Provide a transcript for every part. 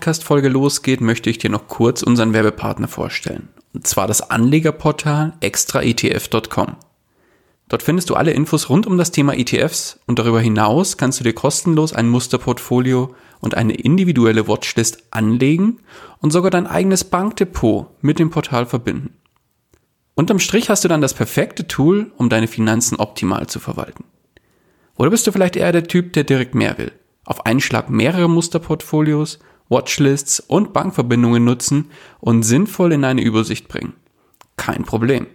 Podcast-Folge losgeht, möchte ich dir noch kurz unseren Werbepartner vorstellen. Und zwar das Anlegerportal extraetf.com. Dort findest du alle Infos rund um das Thema ETFs und darüber hinaus kannst du dir kostenlos ein Musterportfolio und eine individuelle Watchlist anlegen und sogar dein eigenes Bankdepot mit dem Portal verbinden. Unterm Strich hast du dann das perfekte Tool, um deine Finanzen optimal zu verwalten. Oder bist du vielleicht eher der Typ, der direkt mehr will? Auf einen Schlag mehrere Musterportfolios, Watchlists und Bankverbindungen nutzen und sinnvoll in eine Übersicht bringen. Kein Problem.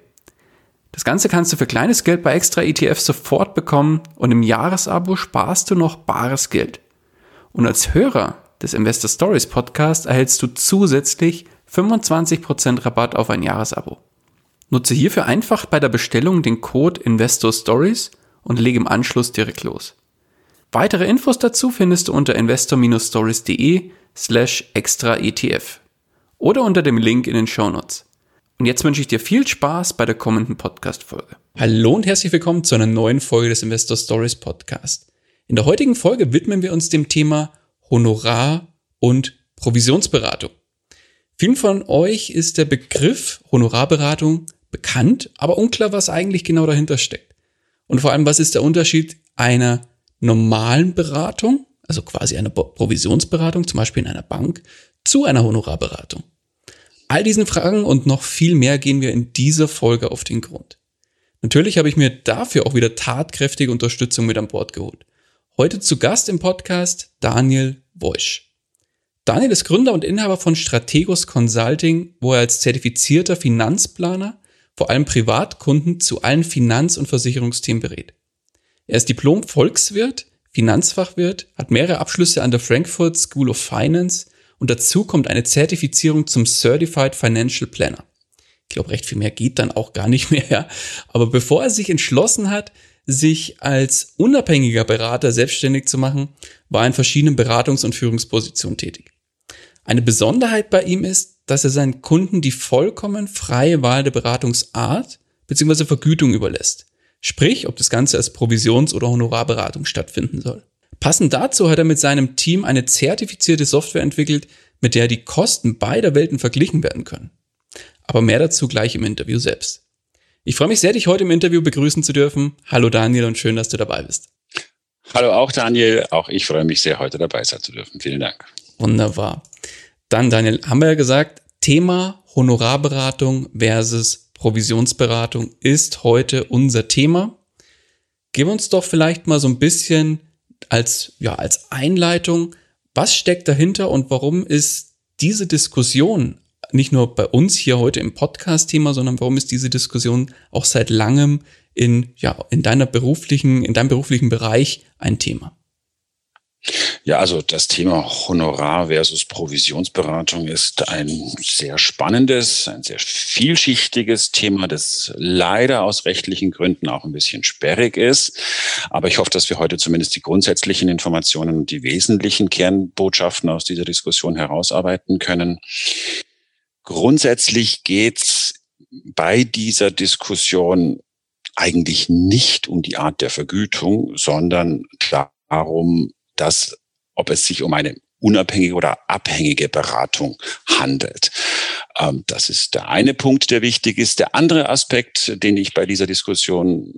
Das Ganze kannst du für kleines Geld bei extra ETFs sofort bekommen und im Jahresabo sparst du noch bares Geld. Und als Hörer des Investor Stories Podcast erhältst du zusätzlich 25% Rabatt auf ein Jahresabo. Nutze hierfür einfach bei der Bestellung den Code Investor Stories und lege im Anschluss direkt los. Weitere Infos dazu findest du unter investor-stories.de slash extra ETF oder unter dem Link in den Show Notes. Und jetzt wünsche ich dir viel Spaß bei der kommenden Podcast-Folge. Hallo und herzlich willkommen zu einer neuen Folge des Investor Stories Podcast. In der heutigen Folge widmen wir uns dem Thema Honorar- und Provisionsberatung. Vielen von euch ist der Begriff Honorarberatung bekannt, aber unklar, was eigentlich genau dahinter steckt. Und vor allem, was ist der Unterschied einer normalen Beratung, also quasi einer Provisionsberatung, zum Beispiel in einer Bank, zu einer Honorarberatung? All diesen Fragen und noch viel mehr gehen wir in dieser Folge auf den Grund. Natürlich habe ich mir dafür auch wieder tatkräftige Unterstützung mit an Bord geholt. Heute zu Gast im Podcast Daniel Woisch. Daniel ist Gründer und Inhaber von Strategos Consulting, wo er als zertifizierter Finanzplaner vor allem Privatkunden zu allen Finanz- und Versicherungsthemen berät. Er ist Diplom-Volkswirt, Finanzfachwirt, hat mehrere Abschlüsse an der Frankfurt School of Finance und dazu kommt eine Zertifizierung zum Certified Financial Planner. Ich glaube, recht viel mehr geht dann auch gar nicht mehr. Aber bevor er sich entschlossen hat, sich als unabhängiger Berater selbstständig zu machen, war er in verschiedenen Beratungs- und Führungspositionen tätig. Eine Besonderheit bei ihm ist, dass er seinen Kunden die vollkommen freie Wahl der Beratungsart bzw. Vergütung überlässt. Sprich, ob das Ganze als Provisions- oder Honorarberatung stattfinden soll. Passend dazu hat er mit seinem Team eine zertifizierte Software entwickelt, mit der die Kosten beider Welten verglichen werden können. Aber mehr dazu gleich im Interview selbst. Ich freue mich sehr, dich heute im Interview begrüßen zu dürfen. Hallo Daniel und schön, dass du dabei bist. Hallo auch Daniel, auch ich freue mich sehr, heute dabei sein zu dürfen. Vielen Dank. Wunderbar. Dann Daniel, haben wir ja gesagt, Thema Honorarberatung versus Provisionsberatung ist heute unser Thema. Gib uns doch vielleicht mal so ein bisschen als, ja, als Einleitung, was steckt dahinter und warum ist diese Diskussion nicht nur bei uns hier heute im Podcast-Thema, sondern warum ist diese Diskussion auch seit langem in, ja, in deiner beruflichen, in deinem beruflichen Bereich ein Thema? Ja, also das Thema Honorar versus Provisionsberatung ist ein sehr spannendes, ein sehr vielschichtiges Thema, das leider aus rechtlichen Gründen auch ein bisschen sperrig ist. Aber ich hoffe, dass wir heute zumindest die grundsätzlichen Informationen und die wesentlichen Kernbotschaften aus dieser Diskussion herausarbeiten können. Grundsätzlich geht's bei dieser Diskussion eigentlich nicht um die Art der Vergütung, sondern darum, dass, ob es sich um eine unabhängige oder abhängige Beratung handelt. Ähm, das ist der eine Punkt, der wichtig ist. Der andere Aspekt, den ich bei dieser Diskussion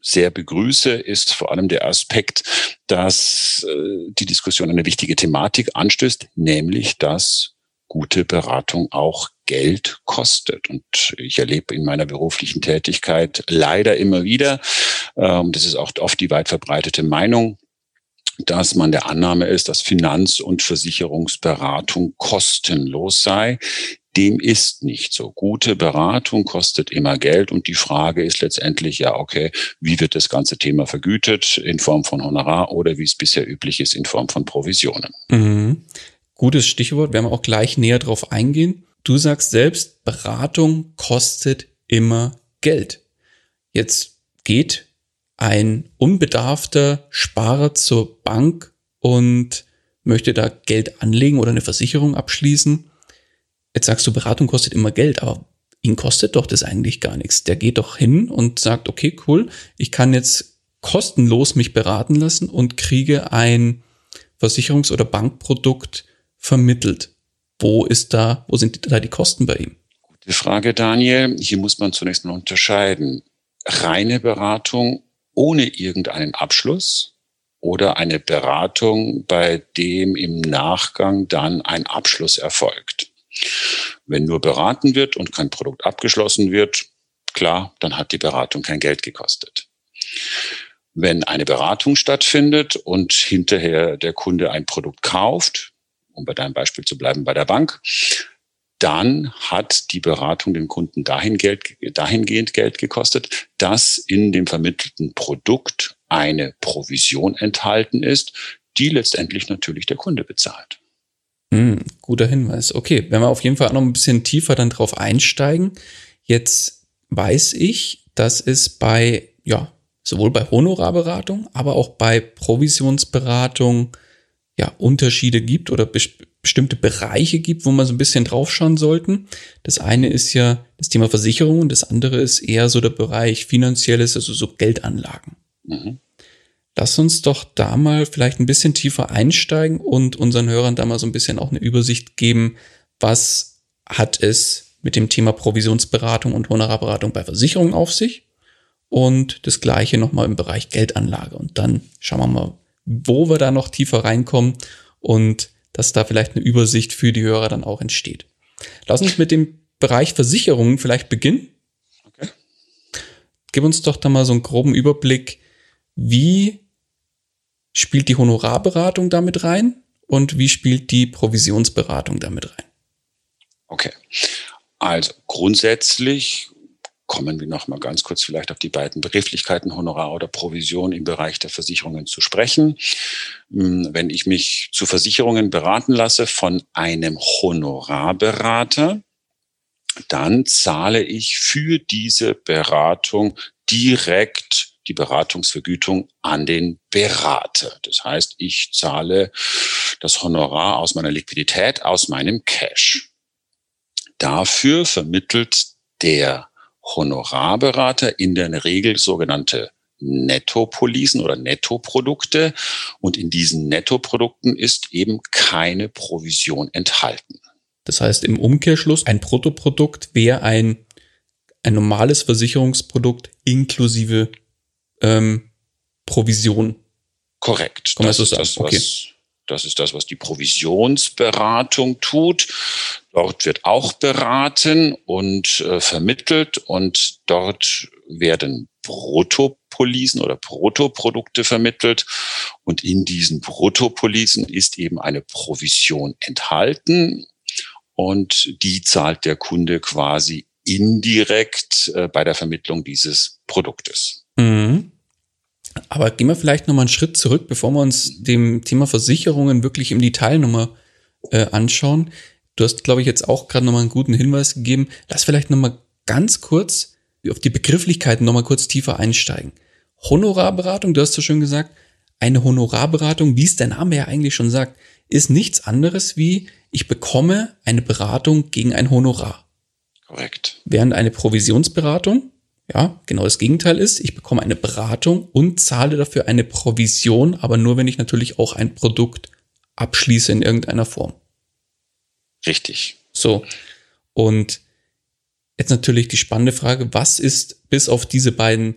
sehr begrüße, ist vor allem der Aspekt, dass äh, die Diskussion eine wichtige Thematik anstößt, nämlich dass gute Beratung auch Geld kostet. Und ich erlebe in meiner beruflichen Tätigkeit leider immer wieder, ähm, das ist auch oft die weit verbreitete Meinung, dass man der Annahme ist, dass Finanz- und Versicherungsberatung kostenlos sei. Dem ist nicht so. Gute Beratung kostet immer Geld und die Frage ist letztendlich ja, okay, wie wird das ganze Thema vergütet in Form von Honorar oder wie es bisher üblich ist in Form von Provisionen? Mhm. gutes Stichwort, werden wir auch gleich näher drauf eingehen. Du sagst selbst, Beratung kostet immer Geld. Jetzt geht ein unbedarfter Sparer zur Bank und möchte da Geld anlegen oder eine Versicherung abschließen. Jetzt sagst du, Beratung kostet immer Geld, aber ihn kostet doch das eigentlich gar nichts. Der geht doch hin und sagt, okay, cool, ich kann jetzt kostenlos mich beraten lassen und kriege ein Versicherungs- oder Bankprodukt vermittelt. Wo ist da, wo sind da die Kosten bei ihm? Gute Frage, Daniel. Hier muss man zunächst mal unterscheiden. Reine Beratung ohne irgendeinen Abschluss oder eine Beratung, bei dem im Nachgang dann ein Abschluss erfolgt. Wenn nur beraten wird und kein Produkt abgeschlossen wird, klar, dann hat die Beratung kein Geld gekostet. Wenn eine Beratung stattfindet und hinterher der Kunde ein Produkt kauft, um bei deinem Beispiel zu bleiben bei der Bank, dann hat die Beratung den Kunden dahin Geld, dahingehend Geld gekostet, dass in dem vermittelten Produkt eine Provision enthalten ist, die letztendlich natürlich der Kunde bezahlt. Hm, guter Hinweis. Okay, wenn wir auf jeden Fall noch ein bisschen tiefer dann drauf einsteigen. Jetzt weiß ich, dass es bei, ja, sowohl bei Honorarberatung, aber auch bei Provisionsberatung ja Unterschiede gibt oder bestimmte Bereiche gibt, wo man so ein bisschen draufschauen sollten. Das eine ist ja das Thema Versicherung und das andere ist eher so der Bereich finanzielles, also so Geldanlagen. Mhm. Lass uns doch da mal vielleicht ein bisschen tiefer einsteigen und unseren Hörern da mal so ein bisschen auch eine Übersicht geben, was hat es mit dem Thema Provisionsberatung und Honorarberatung bei Versicherungen auf sich und das gleiche nochmal im Bereich Geldanlage. Und dann schauen wir mal, wo wir da noch tiefer reinkommen und dass da vielleicht eine Übersicht für die Hörer dann auch entsteht. Lass uns mit dem Bereich Versicherungen vielleicht beginnen. Okay. Gib uns doch da mal so einen groben Überblick, wie spielt die Honorarberatung damit rein und wie spielt die Provisionsberatung damit rein? Okay. Also grundsätzlich kommen wir noch mal ganz kurz vielleicht auf die beiden Begrifflichkeiten Honorar oder Provision im Bereich der Versicherungen zu sprechen. Hm, wenn ich mich zu Versicherungen beraten lasse von einem Honorarberater, dann zahle ich für diese Beratung direkt die Beratungsvergütung an den Berater. Das heißt, ich zahle das Honorar aus meiner Liquidität, aus meinem Cash. Dafür vermittelt der Honorarberater in der Regel sogenannte Nettopolisen oder Nettoprodukte. Und in diesen Nettoprodukten ist eben keine Provision enthalten. Das heißt im Umkehrschluss, ein Bruttoprodukt wäre ein, ein normales Versicherungsprodukt inklusive ähm, Provision. Korrekt. Kann das, so ist das, okay. was, das ist das, was die Provisionsberatung tut. Dort wird auch beraten und äh, vermittelt und dort werden Bruttopolisen oder Bruttoprodukte vermittelt. Und in diesen Bruttopolisen ist eben eine Provision enthalten und die zahlt der Kunde quasi indirekt äh, bei der Vermittlung dieses Produktes. Mhm. Aber gehen wir vielleicht nochmal einen Schritt zurück, bevor wir uns dem Thema Versicherungen wirklich im Detail nochmal äh, anschauen. Du hast, glaube ich, jetzt auch gerade nochmal einen guten Hinweis gegeben. Lass vielleicht nochmal ganz kurz auf die Begrifflichkeiten nochmal kurz tiefer einsteigen. Honorarberatung, du hast so schön gesagt, eine Honorarberatung, wie es der Name ja eigentlich schon sagt, ist nichts anderes wie, ich bekomme eine Beratung gegen ein Honorar. Korrekt. Während eine Provisionsberatung ja, genau das Gegenteil ist, ich bekomme eine Beratung und zahle dafür eine Provision, aber nur wenn ich natürlich auch ein Produkt abschließe in irgendeiner Form. Richtig. So. Und jetzt natürlich die spannende Frage, was ist bis auf diese beiden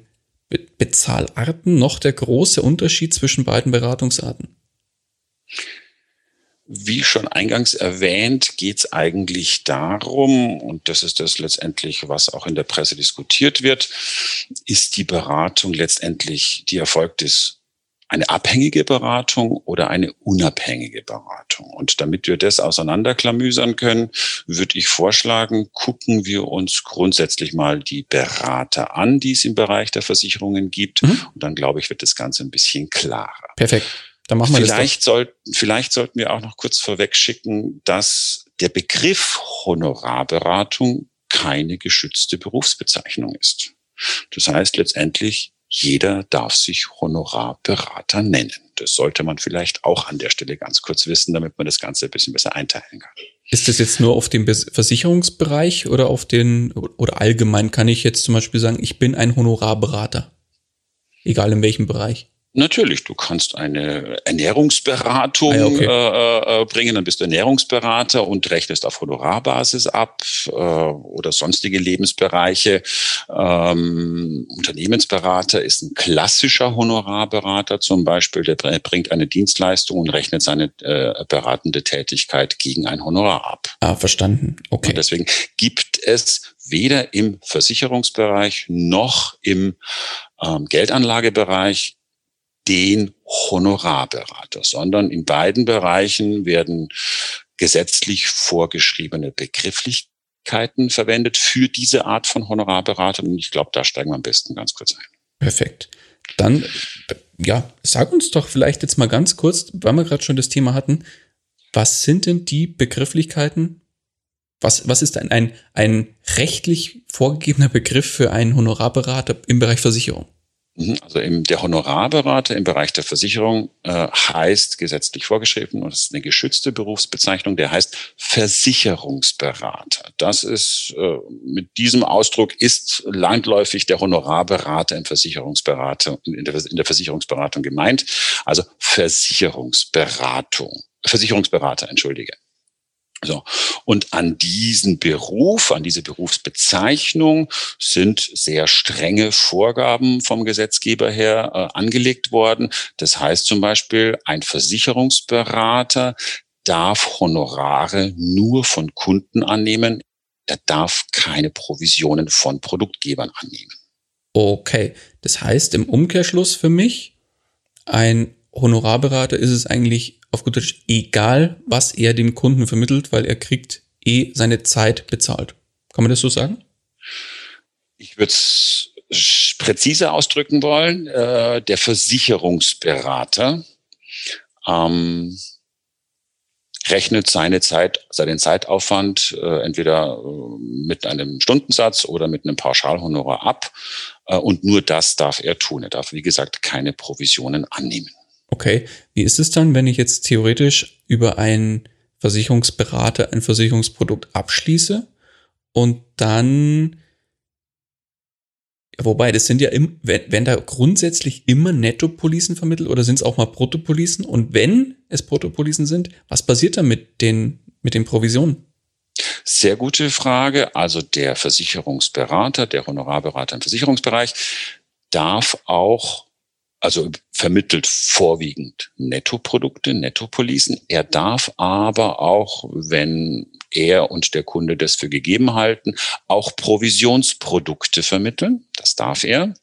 Be Bezahlarten noch der große Unterschied zwischen beiden Beratungsarten? Wie schon eingangs erwähnt, geht es eigentlich darum, und das ist das letztendlich, was auch in der Presse diskutiert wird, ist die Beratung letztendlich, die erfolgt ist, eine abhängige Beratung oder eine unabhängige Beratung. Und damit wir das auseinanderklamüsern können, würde ich vorschlagen, gucken wir uns grundsätzlich mal die Berater an, die es im Bereich der Versicherungen gibt. Mhm. Und dann, glaube ich, wird das Ganze ein bisschen klarer. Perfekt. Dann machen wir vielleicht das soll, vielleicht sollten wir auch noch kurz vorweg schicken, dass der Begriff Honorarberatung keine geschützte Berufsbezeichnung ist. Das heißt letztendlich, jeder darf sich Honorarberater nennen. Das sollte man vielleicht auch an der Stelle ganz kurz wissen, damit man das Ganze ein bisschen besser einteilen kann. Ist das jetzt nur auf den Versicherungsbereich oder auf den, oder allgemein kann ich jetzt zum Beispiel sagen, ich bin ein Honorarberater? Egal in welchem Bereich. Natürlich, du kannst eine Ernährungsberatung ah, okay. Äh, äh, bringen, dann bist du Ernährungsberater und rechnest auf Honorarbasis ab äh, oder sonstige Lebensbereiche. Ähm, Unternehmensberater ist ein klassischer Honorarberater zum Beispiel, der bringt eine Dienstleistung und rechnet seine äh, beratende Tätigkeit gegen ein Honorar ab. Ah, verstanden. Okay. Und deswegen gibt es weder im Versicherungsbereich noch im ähm, Geldanlagebereich den Honorarberater, sondern in beiden Bereichen werden gesetzlich vorgeschriebene Begrifflichkeiten verwendet für diese Art von Honorarberater. Und ich glaube, da steigen wir am besten ganz kurz ein. Perfekt. Dann, ja, sag uns doch vielleicht jetzt mal ganz kurz, weil wir gerade schon das Thema hatten, was sind denn die Begrifflichkeiten? Was, was ist ein, ein, ein rechtlich vorgegebener Begriff für einen Honorarberater im Bereich Versicherung? Mhm. Also im, der Honorarberater im Bereich der Versicherung äh, heißt gesetzlich vorgeschrieben, und das ist eine geschützte Berufsbezeichnung, der heißt Versicherungsberater. Das ist äh, mit diesem Ausdruck ist landläufig der Honorarberater im Versicherungsberater, in der, in der Versicherungsberatung gemeint. Also Versicherungsberatung, Versicherungsberater, entschuldige. So. Und an diesen Beruf, an diese Berufsbezeichnung sind sehr strenge Vorgaben vom Gesetzgeber her äh, angelegt worden. Das heißt zum Beispiel, ein Versicherungsberater darf Honorare nur von Kunden annehmen. Er darf keine Provisionen von Produktgebern annehmen. Okay, das heißt im Umkehrschluss für mich, ein Honorarberater ist es eigentlich auf gut Deutsch egal, was er dem Kunden vermittelt, weil er kriegt eh seine Zeit bezahlt. Kann man das so sagen? Ich würde es präziser ausdrücken wollen. Äh, der Versicherungsberater ähm, rechnet seine Zeit, seinen Zeitaufwand äh, entweder äh, mit einem Stundensatz oder mit einem Pauschalhonorar ab. Äh, und nur das darf er tun. Er darf, wie gesagt, keine Provisionen annehmen. Okay, wie ist es dann, wenn ich jetzt theoretisch über einen Versicherungsberater ein Versicherungsprodukt abschließe und dann, wobei, das sind ja, im, wenn, wenn da grundsätzlich immer Nettopolisen vermittelt oder sind es auch mal Bruttopolisen? Und wenn es Bruttopolisen sind, was passiert dann mit den, mit den Provisionen? Sehr gute Frage. Also der Versicherungsberater, der Honorarberater im Versicherungsbereich darf auch also vermittelt vorwiegend Nettoprodukte, Nettopolisen. Er darf aber auch, wenn er und der Kunde das für gegeben halten, auch Provisionsprodukte vermitteln. Das darf er.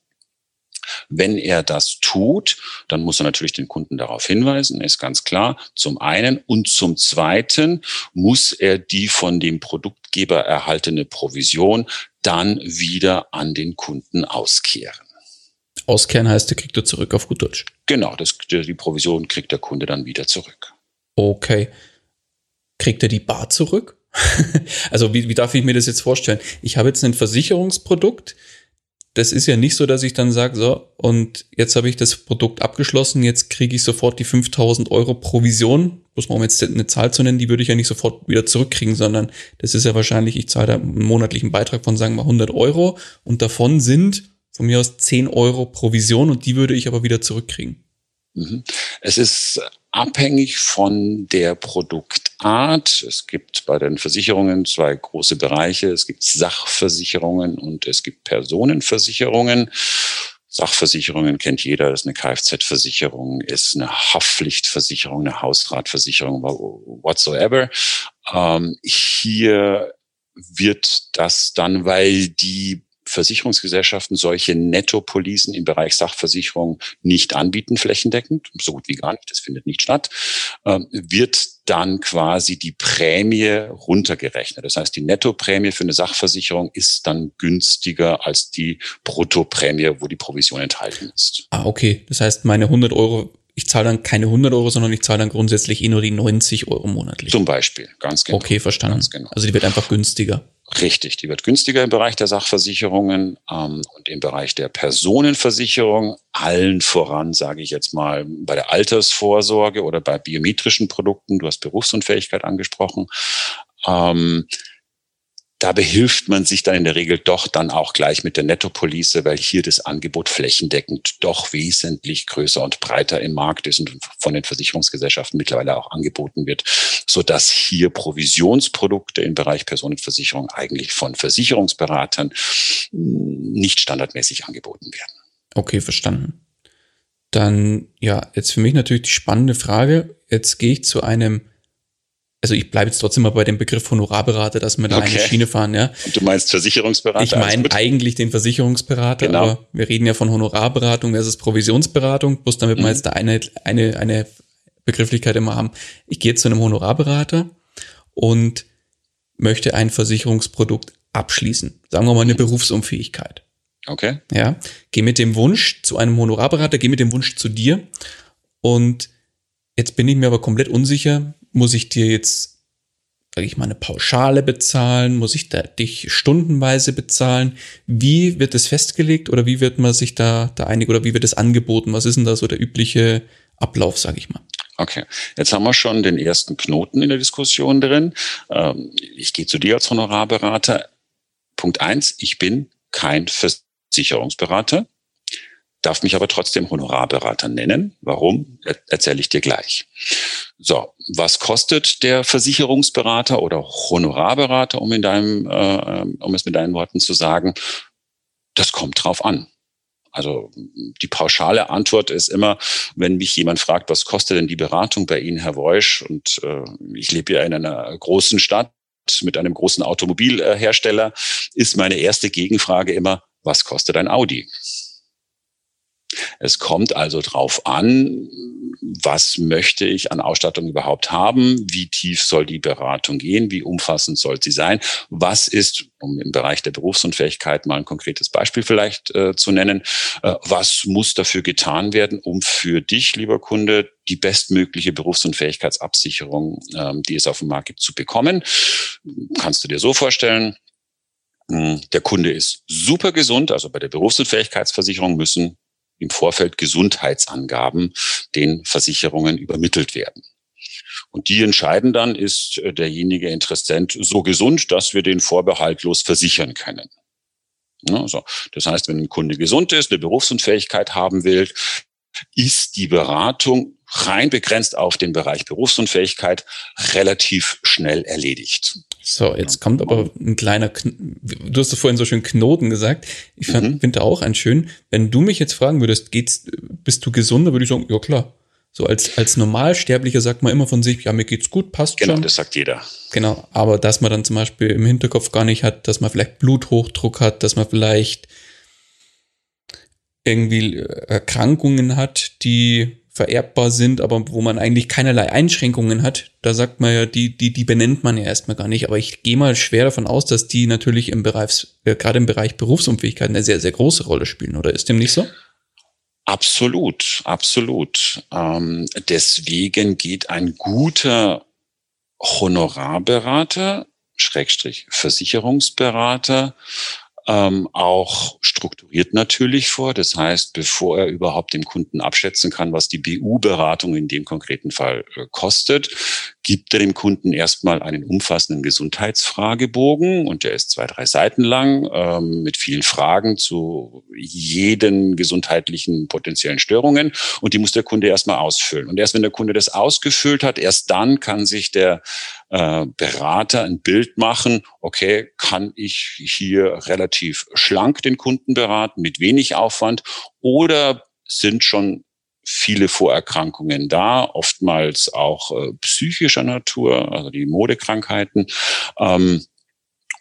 Wenn er das tut, dann muss er natürlich den Kunden darauf hinweisen, ist ganz klar. Zum einen und zum zweiten muss er die von dem Produktgeber erhaltene Provision dann wieder an den Kunden auskehren. Auskehren heißt, der kriegt er zurück auf gut Deutsch. Genau, das, die Provision kriegt der Kunde dann wieder zurück. Okay. Kriegt er die Bar zurück? also wie, wie darf ich mir das jetzt vorstellen? Ich habe jetzt ein Versicherungsprodukt. Das ist ja nicht so, dass ich dann sage, so, und jetzt habe ich das Produkt abgeschlossen, jetzt kriege ich sofort die 5000 Euro Provision. Muss man um jetzt eine Zahl zu nennen, die würde ich ja nicht sofort wieder zurückkriegen, sondern das ist ja wahrscheinlich, ich zahle da einen monatlichen Beitrag von, sagen wir, 100 Euro und davon sind von mir aus 10 Euro Provision und die würde ich aber wieder zurückkriegen. Mhm. Es ist abhängig von der Produktart. Es gibt bei den Versicherungen zwei große Bereiche. Es gibt Sachversicherungen und es gibt Personenversicherungen. Sachversicherungen kennt jeder, das ist eine Kfz-Versicherung, ist eine Haftpflichtversicherung, eine Hausratversicherung, whatsoever. Ähm, hier wird das dann, weil die Versicherungsgesellschaften solche Nettopolisen im Bereich Sachversicherung nicht anbieten, flächendeckend, so gut wie gar nicht, das findet nicht statt, ähm, wird dann quasi die Prämie runtergerechnet. Das heißt, die Nettoprämie für eine Sachversicherung ist dann günstiger als die Bruttoprämie, wo die Provision enthalten ist. Ah, okay. Das heißt, meine 100 Euro ich zahle dann keine 100 Euro, sondern ich zahle dann grundsätzlich eh nur die 90 Euro monatlich. Zum Beispiel, ganz genau. Okay, verstanden. Genau. Also die wird einfach günstiger. Richtig, die wird günstiger im Bereich der Sachversicherungen ähm, und im Bereich der Personenversicherung, allen voran, sage ich jetzt mal, bei der Altersvorsorge oder bei biometrischen Produkten, du hast Berufsunfähigkeit angesprochen, ähm, da behilft man sich dann in der Regel doch dann auch gleich mit der Nettopolice, weil hier das Angebot flächendeckend doch wesentlich größer und breiter im Markt ist und von den Versicherungsgesellschaften mittlerweile auch angeboten wird, so dass hier Provisionsprodukte im Bereich Personenversicherung eigentlich von Versicherungsberatern nicht standardmäßig angeboten werden. Okay, verstanden. Dann, ja, jetzt für mich natürlich die spannende Frage. Jetzt gehe ich zu einem also ich bleibe jetzt trotzdem mal bei dem Begriff Honorarberater, dass wir da okay. eine Schiene fahren, ja. Und du meinst Versicherungsberater? Ich meine eigentlich den Versicherungsberater, genau. aber wir reden ja von Honorarberatung versus Provisionsberatung, bloß damit mhm. wir jetzt da eine, eine, eine Begrifflichkeit immer haben. Ich gehe zu einem Honorarberater und möchte ein Versicherungsprodukt abschließen. Sagen wir mal eine mhm. Berufsunfähigkeit. Okay. Ja. Geh mit dem Wunsch zu einem Honorarberater, geh mit dem Wunsch zu dir und jetzt bin ich mir aber komplett unsicher, muss ich dir jetzt, sage ich mal, eine Pauschale bezahlen? Muss ich da dich stundenweise bezahlen? Wie wird es festgelegt oder wie wird man sich da, da einig oder wie wird es angeboten? Was ist denn da so der übliche Ablauf, sage ich mal? Okay, jetzt haben wir schon den ersten Knoten in der Diskussion drin. Ähm, ich gehe zu dir als Honorarberater. Punkt eins, ich bin kein Versicherungsberater darf mich aber trotzdem Honorarberater nennen. Warum? Erzähle ich dir gleich. So, was kostet der Versicherungsberater oder Honorarberater, um in deinem, äh, um es mit deinen Worten zu sagen? Das kommt drauf an. Also die pauschale Antwort ist immer, wenn mich jemand fragt, was kostet denn die Beratung bei Ihnen, Herr Woisch? Und äh, ich lebe ja in einer großen Stadt mit einem großen Automobilhersteller, ist meine erste Gegenfrage immer, was kostet ein Audi? Es kommt also drauf an, was möchte ich an Ausstattung überhaupt haben? Wie tief soll die Beratung gehen? Wie umfassend soll sie sein? Was ist, um im Bereich der Berufsunfähigkeit mal ein konkretes Beispiel vielleicht äh, zu nennen, äh, was muss dafür getan werden, um für dich, lieber Kunde, die bestmögliche Berufsunfähigkeitsabsicherung, äh, die es auf dem Markt gibt, zu bekommen? Kannst du dir so vorstellen, hm, der Kunde ist super gesund, also bei der Berufsunfähigkeitsversicherung müssen im Vorfeld Gesundheitsangaben den Versicherungen übermittelt werden. Und die entscheiden dann, ist äh, derjenige Interessent so gesund, dass wir den vorbehaltlos versichern können. Also, das heißt, wenn ein Kunde gesund ist, eine Berufsunfähigkeit haben will, ist die Beratung rein begrenzt auf den Bereich Berufsunfähigkeit relativ schnell erledigt. So, jetzt kommt aber ein kleiner, Kn du hast vorhin so schön Knoten gesagt. Ich mhm. finde auch ein schön, wenn du mich jetzt fragen würdest, geht's, bist du gesunder, würde ich sagen, ja klar. So als, als Normalsterblicher sagt man immer von sich, ja, mir geht's gut, passt genau, schon. Genau, das sagt jeder. Genau, aber dass man dann zum Beispiel im Hinterkopf gar nicht hat, dass man vielleicht Bluthochdruck hat, dass man vielleicht irgendwie Erkrankungen hat, die vererbbar sind, aber wo man eigentlich keinerlei Einschränkungen hat, da sagt man ja, die, die, die benennt man ja erstmal gar nicht. Aber ich gehe mal schwer davon aus, dass die natürlich im Bereich, äh, gerade im Bereich Berufsunfähigkeit eine sehr, sehr große Rolle spielen, oder ist dem nicht so? Absolut, absolut. Ähm, deswegen geht ein guter Honorarberater, Schrägstrich Versicherungsberater, ähm, auch strukturiert natürlich vor. Das heißt, bevor er überhaupt dem Kunden abschätzen kann, was die BU-Beratung in dem konkreten Fall äh, kostet, gibt er dem Kunden erstmal einen umfassenden Gesundheitsfragebogen und der ist zwei, drei Seiten lang ähm, mit vielen Fragen zu jeden gesundheitlichen potenziellen Störungen und die muss der Kunde erstmal ausfüllen. Und erst wenn der Kunde das ausgefüllt hat, erst dann kann sich der äh, Berater ein Bild machen, okay, kann ich hier relativ schlank den Kunden beraten, mit wenig Aufwand oder sind schon viele Vorerkrankungen da, oftmals auch äh, psychischer Natur, also die Modekrankheiten. Ähm,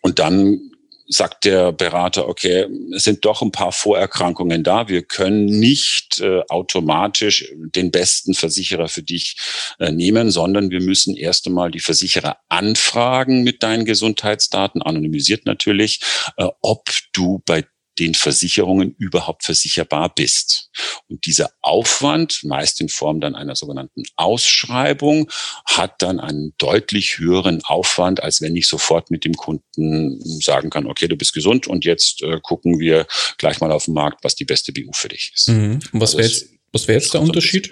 und dann sagt der Berater, okay, es sind doch ein paar Vorerkrankungen da. Wir können nicht äh, automatisch den besten Versicherer für dich äh, nehmen, sondern wir müssen erst einmal die Versicherer anfragen mit deinen Gesundheitsdaten, anonymisiert natürlich, äh, ob du bei den Versicherungen überhaupt versicherbar bist. Und dieser Aufwand, meist in Form dann einer sogenannten Ausschreibung, hat dann einen deutlich höheren Aufwand, als wenn ich sofort mit dem Kunden sagen kann, okay, du bist gesund und jetzt äh, gucken wir gleich mal auf dem Markt, was die beste BU für dich ist. Mhm. Und was also wäre jetzt, was wäre jetzt der Unterschied?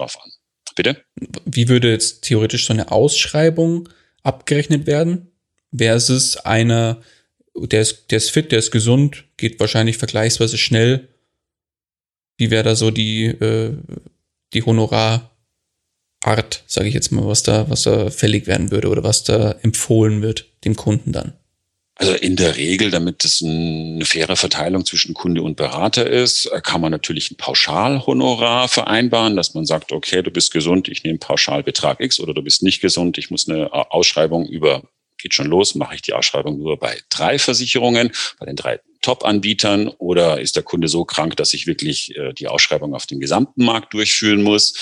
Bitte? Wie würde jetzt theoretisch so eine Ausschreibung abgerechnet werden versus einer, der ist, der ist fit, der ist gesund, geht wahrscheinlich vergleichsweise schnell. Wie wäre da so die, äh, die Honorarart, sage ich jetzt mal, was da, was da fällig werden würde oder was da empfohlen wird dem Kunden dann? Also in der Regel, damit es eine faire Verteilung zwischen Kunde und Berater ist, kann man natürlich ein Pauschalhonorar vereinbaren, dass man sagt, okay, du bist gesund, ich nehme Pauschalbetrag X oder du bist nicht gesund, ich muss eine Ausschreibung über, geht schon los, mache ich die Ausschreibung nur bei drei Versicherungen, bei den drei Top-Anbietern oder ist der Kunde so krank, dass ich wirklich äh, die Ausschreibung auf dem gesamten Markt durchführen muss?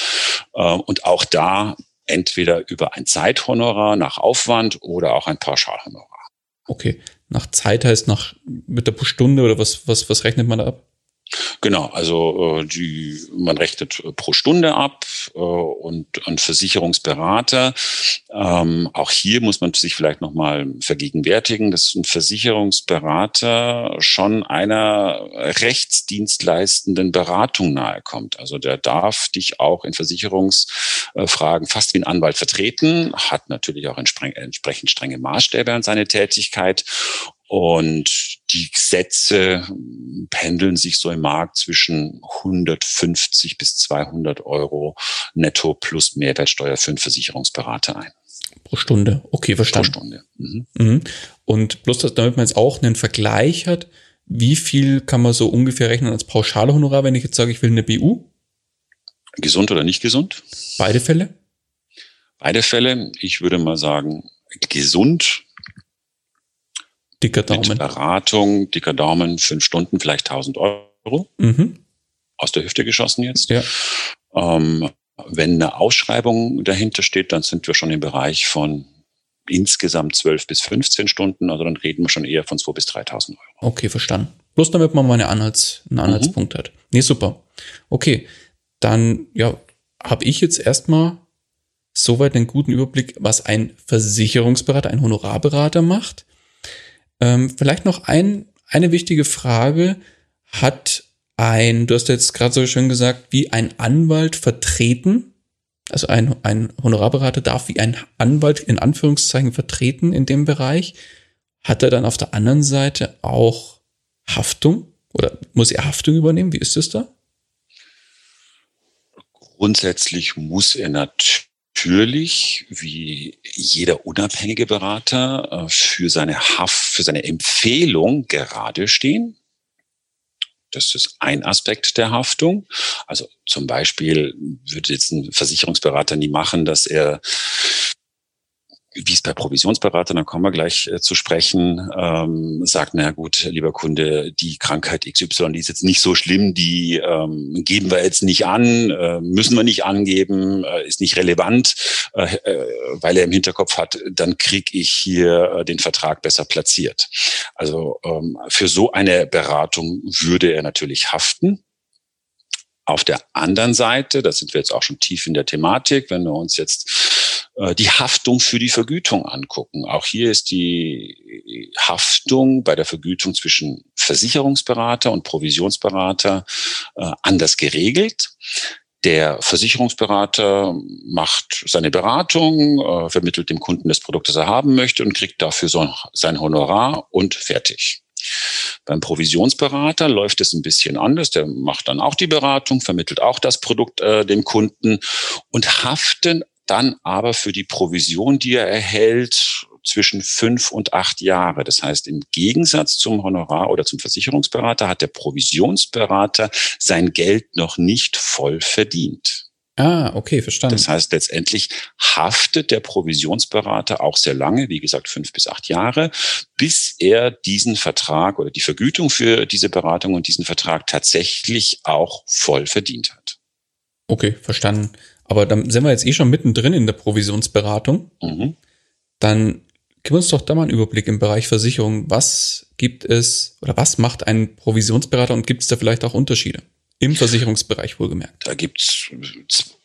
Äh, und auch da entweder über ein Zeithonorar nach Aufwand oder auch ein Pauschalhonorar. Okay. Nach Zeit heißt nach mit der Stunde oder was, was, was rechnet man da ab? Genau, also äh, die, man rechnet äh, pro Stunde ab äh, und ein Versicherungsberater. Ähm, auch hier muss man sich vielleicht nochmal vergegenwärtigen, dass ein Versicherungsberater schon einer rechtsdienstleistenden Beratung nahe kommt. Also der darf dich auch in Versicherungsfragen fast wie ein Anwalt vertreten, hat natürlich auch entsprechend strenge Maßstäbe an seine Tätigkeit und die Gesetze pendeln sich so im Markt zwischen 150 bis 200 Euro netto plus Mehrwertsteuer für einen Versicherungsberater ein. Pro Stunde. Okay, verstanden. Pro Stunde. Mhm. Mhm. Und bloß, damit man jetzt auch einen Vergleich hat, wie viel kann man so ungefähr rechnen als Pauschalhonorar, wenn ich jetzt sage, ich will eine BU? Gesund oder nicht gesund? Beide Fälle? Beide Fälle. Ich würde mal sagen, gesund Dicker Daumen. Mit Beratung, dicker Daumen, fünf Stunden, vielleicht 1000 Euro. Mhm. Aus der Hüfte geschossen jetzt. Ja. Ähm, wenn eine Ausschreibung dahinter steht, dann sind wir schon im Bereich von insgesamt 12 bis 15 Stunden. Also dann reden wir schon eher von 2.000 bis 3.000 Euro. Okay, verstanden. Bloß damit man mal eine Anhalts, einen Anhaltspunkt mhm. hat. Nee, super. Okay, dann ja, habe ich jetzt erstmal soweit einen guten Überblick, was ein Versicherungsberater, ein Honorarberater macht. Ähm, vielleicht noch ein, eine wichtige Frage. Hat ein, du hast jetzt gerade so schön gesagt, wie ein Anwalt vertreten, also ein, ein Honorarberater darf wie ein Anwalt in Anführungszeichen vertreten in dem Bereich, hat er dann auf der anderen Seite auch Haftung oder muss er Haftung übernehmen? Wie ist es da? Grundsätzlich muss er natürlich natürlich, wie jeder unabhängige Berater, äh, für seine Haft, für seine Empfehlung gerade stehen. Das ist ein Aspekt der Haftung. Also zum Beispiel würde jetzt ein Versicherungsberater nie machen, dass er wie es bei Provisionsberatern, dann kommen wir gleich äh, zu sprechen, ähm, sagt, na gut, lieber Kunde, die Krankheit XY, die ist jetzt nicht so schlimm, die ähm, geben wir jetzt nicht an, äh, müssen wir nicht angeben, äh, ist nicht relevant, äh, äh weil er im Hinterkopf hat, dann kriege ich hier äh, den Vertrag besser platziert. Also ähm, für so eine Beratung würde er natürlich haften. Auf der anderen Seite, da sind wir jetzt auch schon tief in der Thematik, wenn wir uns jetzt die Haftung für die Vergütung angucken. Auch hier ist die Haftung bei der Vergütung zwischen Versicherungsberater und Provisionsberater äh, anders geregelt. Der Versicherungsberater macht seine Beratung, äh, vermittelt dem Kunden das Produkt, das er haben möchte und kriegt dafür sein Honorar und fertig. Beim Provisionsberater läuft es ein bisschen anders. Der macht dann auch die Beratung, vermittelt auch das Produkt äh, dem Kunden und haftet dann aber für die Provision, die er erhält, zwischen fünf und acht Jahre. Das heißt, im Gegensatz zum Honorar oder zum Versicherungsberater hat der Provisionsberater sein Geld noch nicht voll verdient. Ah, okay, verstanden. Das heißt, letztendlich haftet der Provisionsberater auch sehr lange, wie gesagt, fünf bis acht Jahre, bis er diesen Vertrag oder die Vergütung für diese Beratung und diesen Vertrag tatsächlich auch voll verdient hat. Okay, verstanden. Aber dann sind wir jetzt eh schon mittendrin in der Provisionsberatung. Mhm. Dann Gib uns doch da mal einen Überblick im Bereich Versicherung. Was gibt es oder was macht ein Provisionsberater und gibt es da vielleicht auch Unterschiede? Im Versicherungsbereich wohlgemerkt. Da gibt es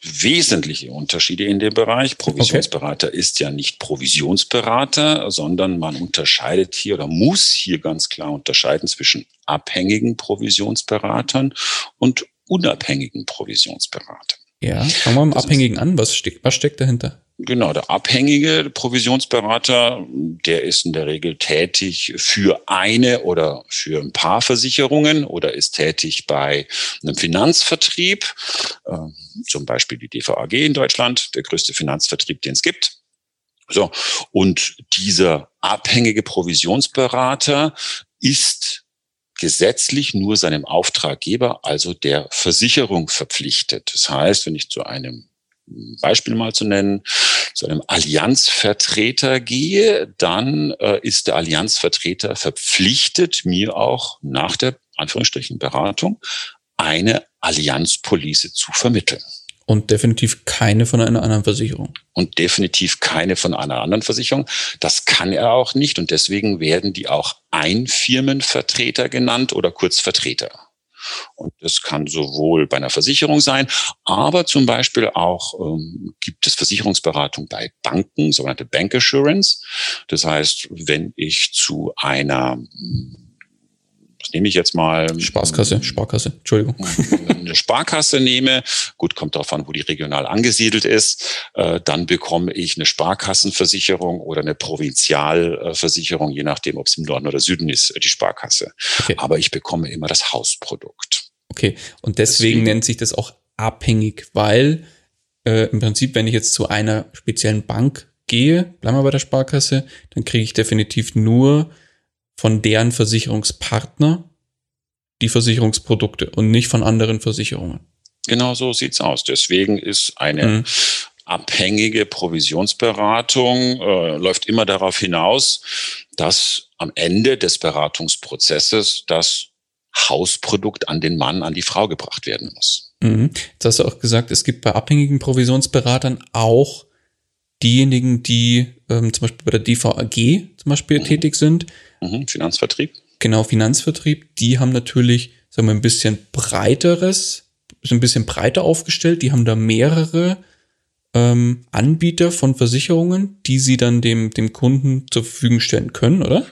wesentliche Unterschiede in dem Bereich. Provisionsberater okay. ist ja nicht Provisionsberater, sondern man unterscheidet hier oder muss hier ganz klar unterscheiden zwischen abhängigen Provisionsberatern und unabhängigen Provisionsberatern. Ja, fangen wir mal das Abhängigen an. Was steckt, was steckt dahinter? Genau, der abhängige Provisionsberater, der ist in der Regel tätig für eine oder für ein paar Versicherungen oder ist tätig bei einem Finanzvertrieb, äh, zum Beispiel die DVAG in Deutschland, der größte Finanzvertrieb, den es gibt. So, und dieser abhängige Provisionsberater ist gesetzlich nur seinem Auftraggeber, also der Versicherung verpflichtet. Das heißt, wenn ich zu einem Beispiel mal zu nennen, zu einem Allianzvertreter gehe, dann äh, ist der Allianzvertreter verpflichtet, mir auch nach der Anführungsstrichen Beratung eine Allianzpolice zu vermitteln. Und definitiv keine von einer anderen Versicherung. Und definitiv keine von einer anderen Versicherung. Das kann er auch nicht. Und deswegen werden die auch Einfirmenvertreter genannt oder kurz Vertreter. Und das kann sowohl bei einer Versicherung sein, aber zum Beispiel auch ähm, gibt es Versicherungsberatung bei Banken, sogenannte Bank Assurance. Das heißt, wenn ich zu einer nehme ich jetzt mal? Spaßkasse, Sparkasse, Entschuldigung. Eine Sparkasse nehme, gut, kommt darauf an, wo die regional angesiedelt ist, äh, dann bekomme ich eine Sparkassenversicherung oder eine Provinzialversicherung, je nachdem, ob es im Norden oder Süden ist, äh, die Sparkasse. Okay. Aber ich bekomme immer das Hausprodukt. Okay, und deswegen, deswegen nennt sich das auch abhängig, weil äh, im Prinzip, wenn ich jetzt zu einer speziellen Bank gehe, bleiben wir bei der Sparkasse, dann kriege ich definitiv nur von deren Versicherungspartner die Versicherungsprodukte und nicht von anderen Versicherungen. Genau so sieht's aus. Deswegen ist eine mhm. abhängige Provisionsberatung äh, läuft immer darauf hinaus, dass am Ende des Beratungsprozesses das Hausprodukt an den Mann, an die Frau gebracht werden muss. Mhm. Jetzt hast du auch gesagt, es gibt bei abhängigen Provisionsberatern auch diejenigen, die ähm, zum Beispiel bei der DVAG zum Beispiel mhm. tätig sind, Mhm, Finanzvertrieb. Genau, Finanzvertrieb. Die haben natürlich, sagen wir, ein bisschen breiteres, sind ein bisschen breiter aufgestellt. Die haben da mehrere ähm, Anbieter von Versicherungen, die sie dann dem, dem Kunden zur Verfügung stellen können, oder?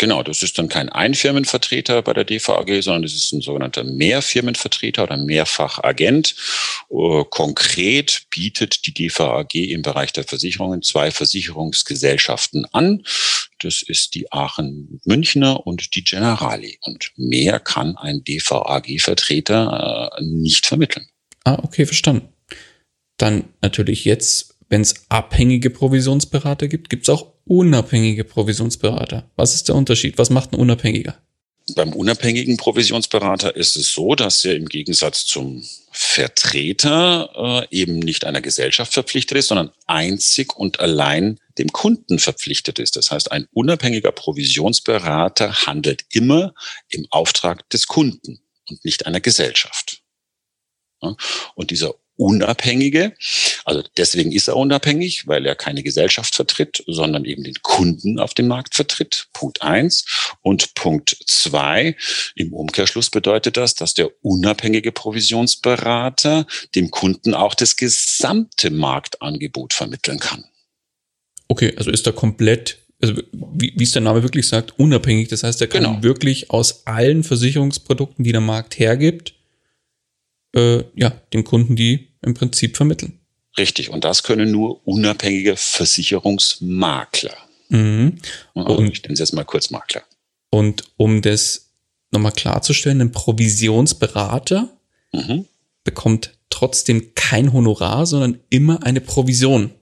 Genau, das ist dann kein Einfirmenvertreter bei der DVAG, sondern das ist ein sogenannter Mehrfirmenvertreter oder Mehrfachagent. Uh, konkret bietet die DVAG im Bereich der Versicherungen zwei Versicherungsgesellschaften an. Das ist die Aachen Münchner und die Generali. Und mehr kann ein DVAG-Vertreter äh, nicht vermitteln. Ah, okay, verstanden. Dann natürlich jetzt, wenn es abhängige Provisionsberater gibt, gibt es auch unabhängige Provisionsberater. Was ist der Unterschied? Was macht ein Unabhängiger? Beim unabhängigen Provisionsberater ist es so, dass er im Gegensatz zum Vertreter äh, eben nicht einer Gesellschaft verpflichtet ist, sondern einzig und allein dem Kunden verpflichtet ist. Das heißt, ein unabhängiger Provisionsberater handelt immer im Auftrag des Kunden und nicht einer Gesellschaft. Und dieser Unabhängige. Also deswegen ist er unabhängig, weil er keine Gesellschaft vertritt, sondern eben den Kunden auf dem Markt vertritt. Punkt eins. Und Punkt zwei, im Umkehrschluss bedeutet das, dass der unabhängige Provisionsberater dem Kunden auch das gesamte Marktangebot vermitteln kann. Okay, also ist er komplett also wie, wie es der Name wirklich sagt, unabhängig. Das heißt, er kann genau. wirklich aus allen Versicherungsprodukten, die der Markt hergibt, äh, ja, dem Kunden die im Prinzip vermitteln. Richtig, und das können nur unabhängige Versicherungsmakler. Mhm. Und ich nenne es jetzt mal kurz Makler. Und um das nochmal klarzustellen, ein Provisionsberater mhm. bekommt trotzdem kein Honorar, sondern immer eine Provision.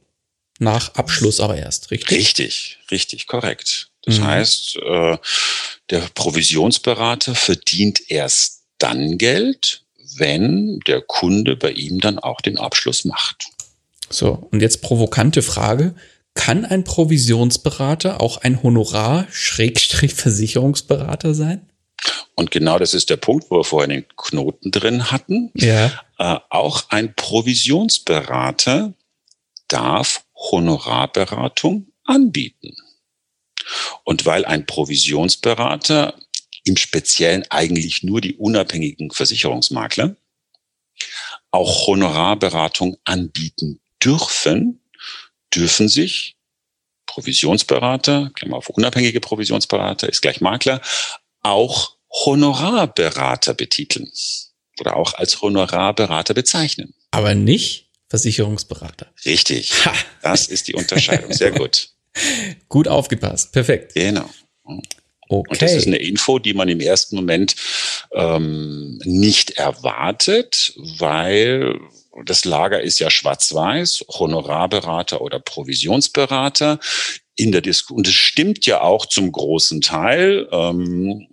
Nach Abschluss aber erst, richtig? Richtig, richtig, korrekt. Das mhm. heißt, äh, der Provisionsberater verdient erst dann Geld, wenn der Kunde bei ihm dann auch den Abschluss macht. So, und jetzt provokante Frage. Kann ein Provisionsberater auch ein Honorar-Versicherungsberater sein? Und genau das ist der Punkt, wo wir vorhin den Knoten drin hatten. Ja. Äh, auch ein Provisionsberater darf Honorarberatung anbieten. Und weil ein Provisionsberater im Speziellen eigentlich nur die unabhängigen Versicherungsmakler auch Honorarberatung anbieten dürfen, dürfen sich Provisionsberater, Klammer auf unabhängige Provisionsberater ist gleich Makler, auch Honorarberater betiteln oder auch als Honorarberater bezeichnen. Aber nicht Versicherungsberater. Richtig. Ha. Das ist die Unterscheidung. Sehr gut. gut aufgepasst. Perfekt. Genau. Okay. Und das ist eine Info, die man im ersten Moment ähm, nicht erwartet, weil das Lager ist ja schwarz-weiß, Honorarberater oder Provisionsberater. In der Disku und es stimmt ja auch zum großen Teil. Ähm,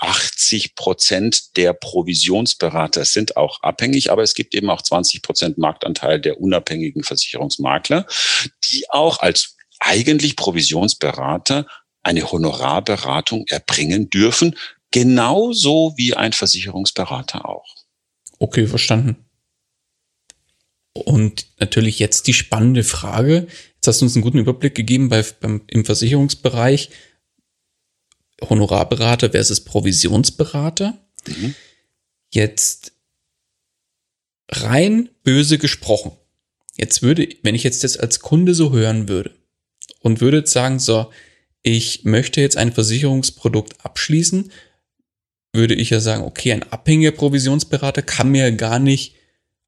80 Prozent der Provisionsberater sind auch abhängig, aber es gibt eben auch 20 Prozent Marktanteil der unabhängigen Versicherungsmakler, die auch als eigentlich Provisionsberater eine Honorarberatung erbringen dürfen, genauso wie ein Versicherungsberater auch. Okay, verstanden. Und natürlich jetzt die spannende Frage. Jetzt hast du uns einen guten Überblick gegeben bei, beim, im Versicherungsbereich. Honorarberater versus Provisionsberater. Mhm. Jetzt rein böse gesprochen. Jetzt würde, wenn ich jetzt das als Kunde so hören würde und würde jetzt sagen, so, ich möchte jetzt ein Versicherungsprodukt abschließen, würde ich ja sagen, okay, ein abhängiger Provisionsberater kann mir gar nicht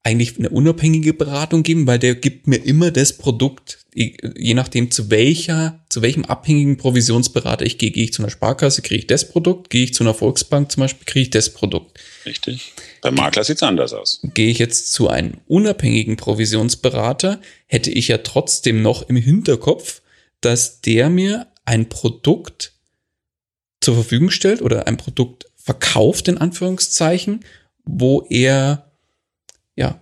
eigentlich eine unabhängige Beratung geben, weil der gibt mir immer das Produkt, je nachdem zu welcher, zu welchem abhängigen Provisionsberater ich gehe. Gehe ich zu einer Sparkasse, kriege ich das Produkt. Gehe ich zu einer Volksbank zum Beispiel, kriege ich das Produkt. Richtig. Beim Makler sieht es anders aus. Gehe ich jetzt zu einem unabhängigen Provisionsberater, hätte ich ja trotzdem noch im Hinterkopf, dass der mir ein Produkt zur Verfügung stellt oder ein Produkt verkauft, in Anführungszeichen, wo er ja,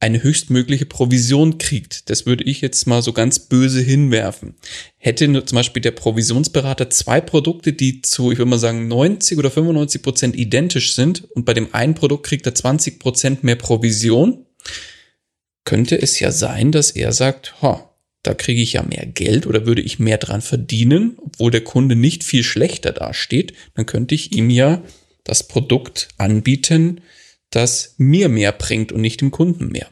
eine höchstmögliche Provision kriegt. Das würde ich jetzt mal so ganz böse hinwerfen. Hätte nur zum Beispiel der Provisionsberater zwei Produkte, die zu, ich würde mal sagen, 90 oder 95 Prozent identisch sind und bei dem einen Produkt kriegt er 20 Prozent mehr Provision, könnte es ja sein, dass er sagt, ha, da kriege ich ja mehr Geld oder würde ich mehr dran verdienen, obwohl der Kunde nicht viel schlechter dasteht, dann könnte ich ihm ja das Produkt anbieten, das mir mehr bringt und nicht dem Kunden mehr?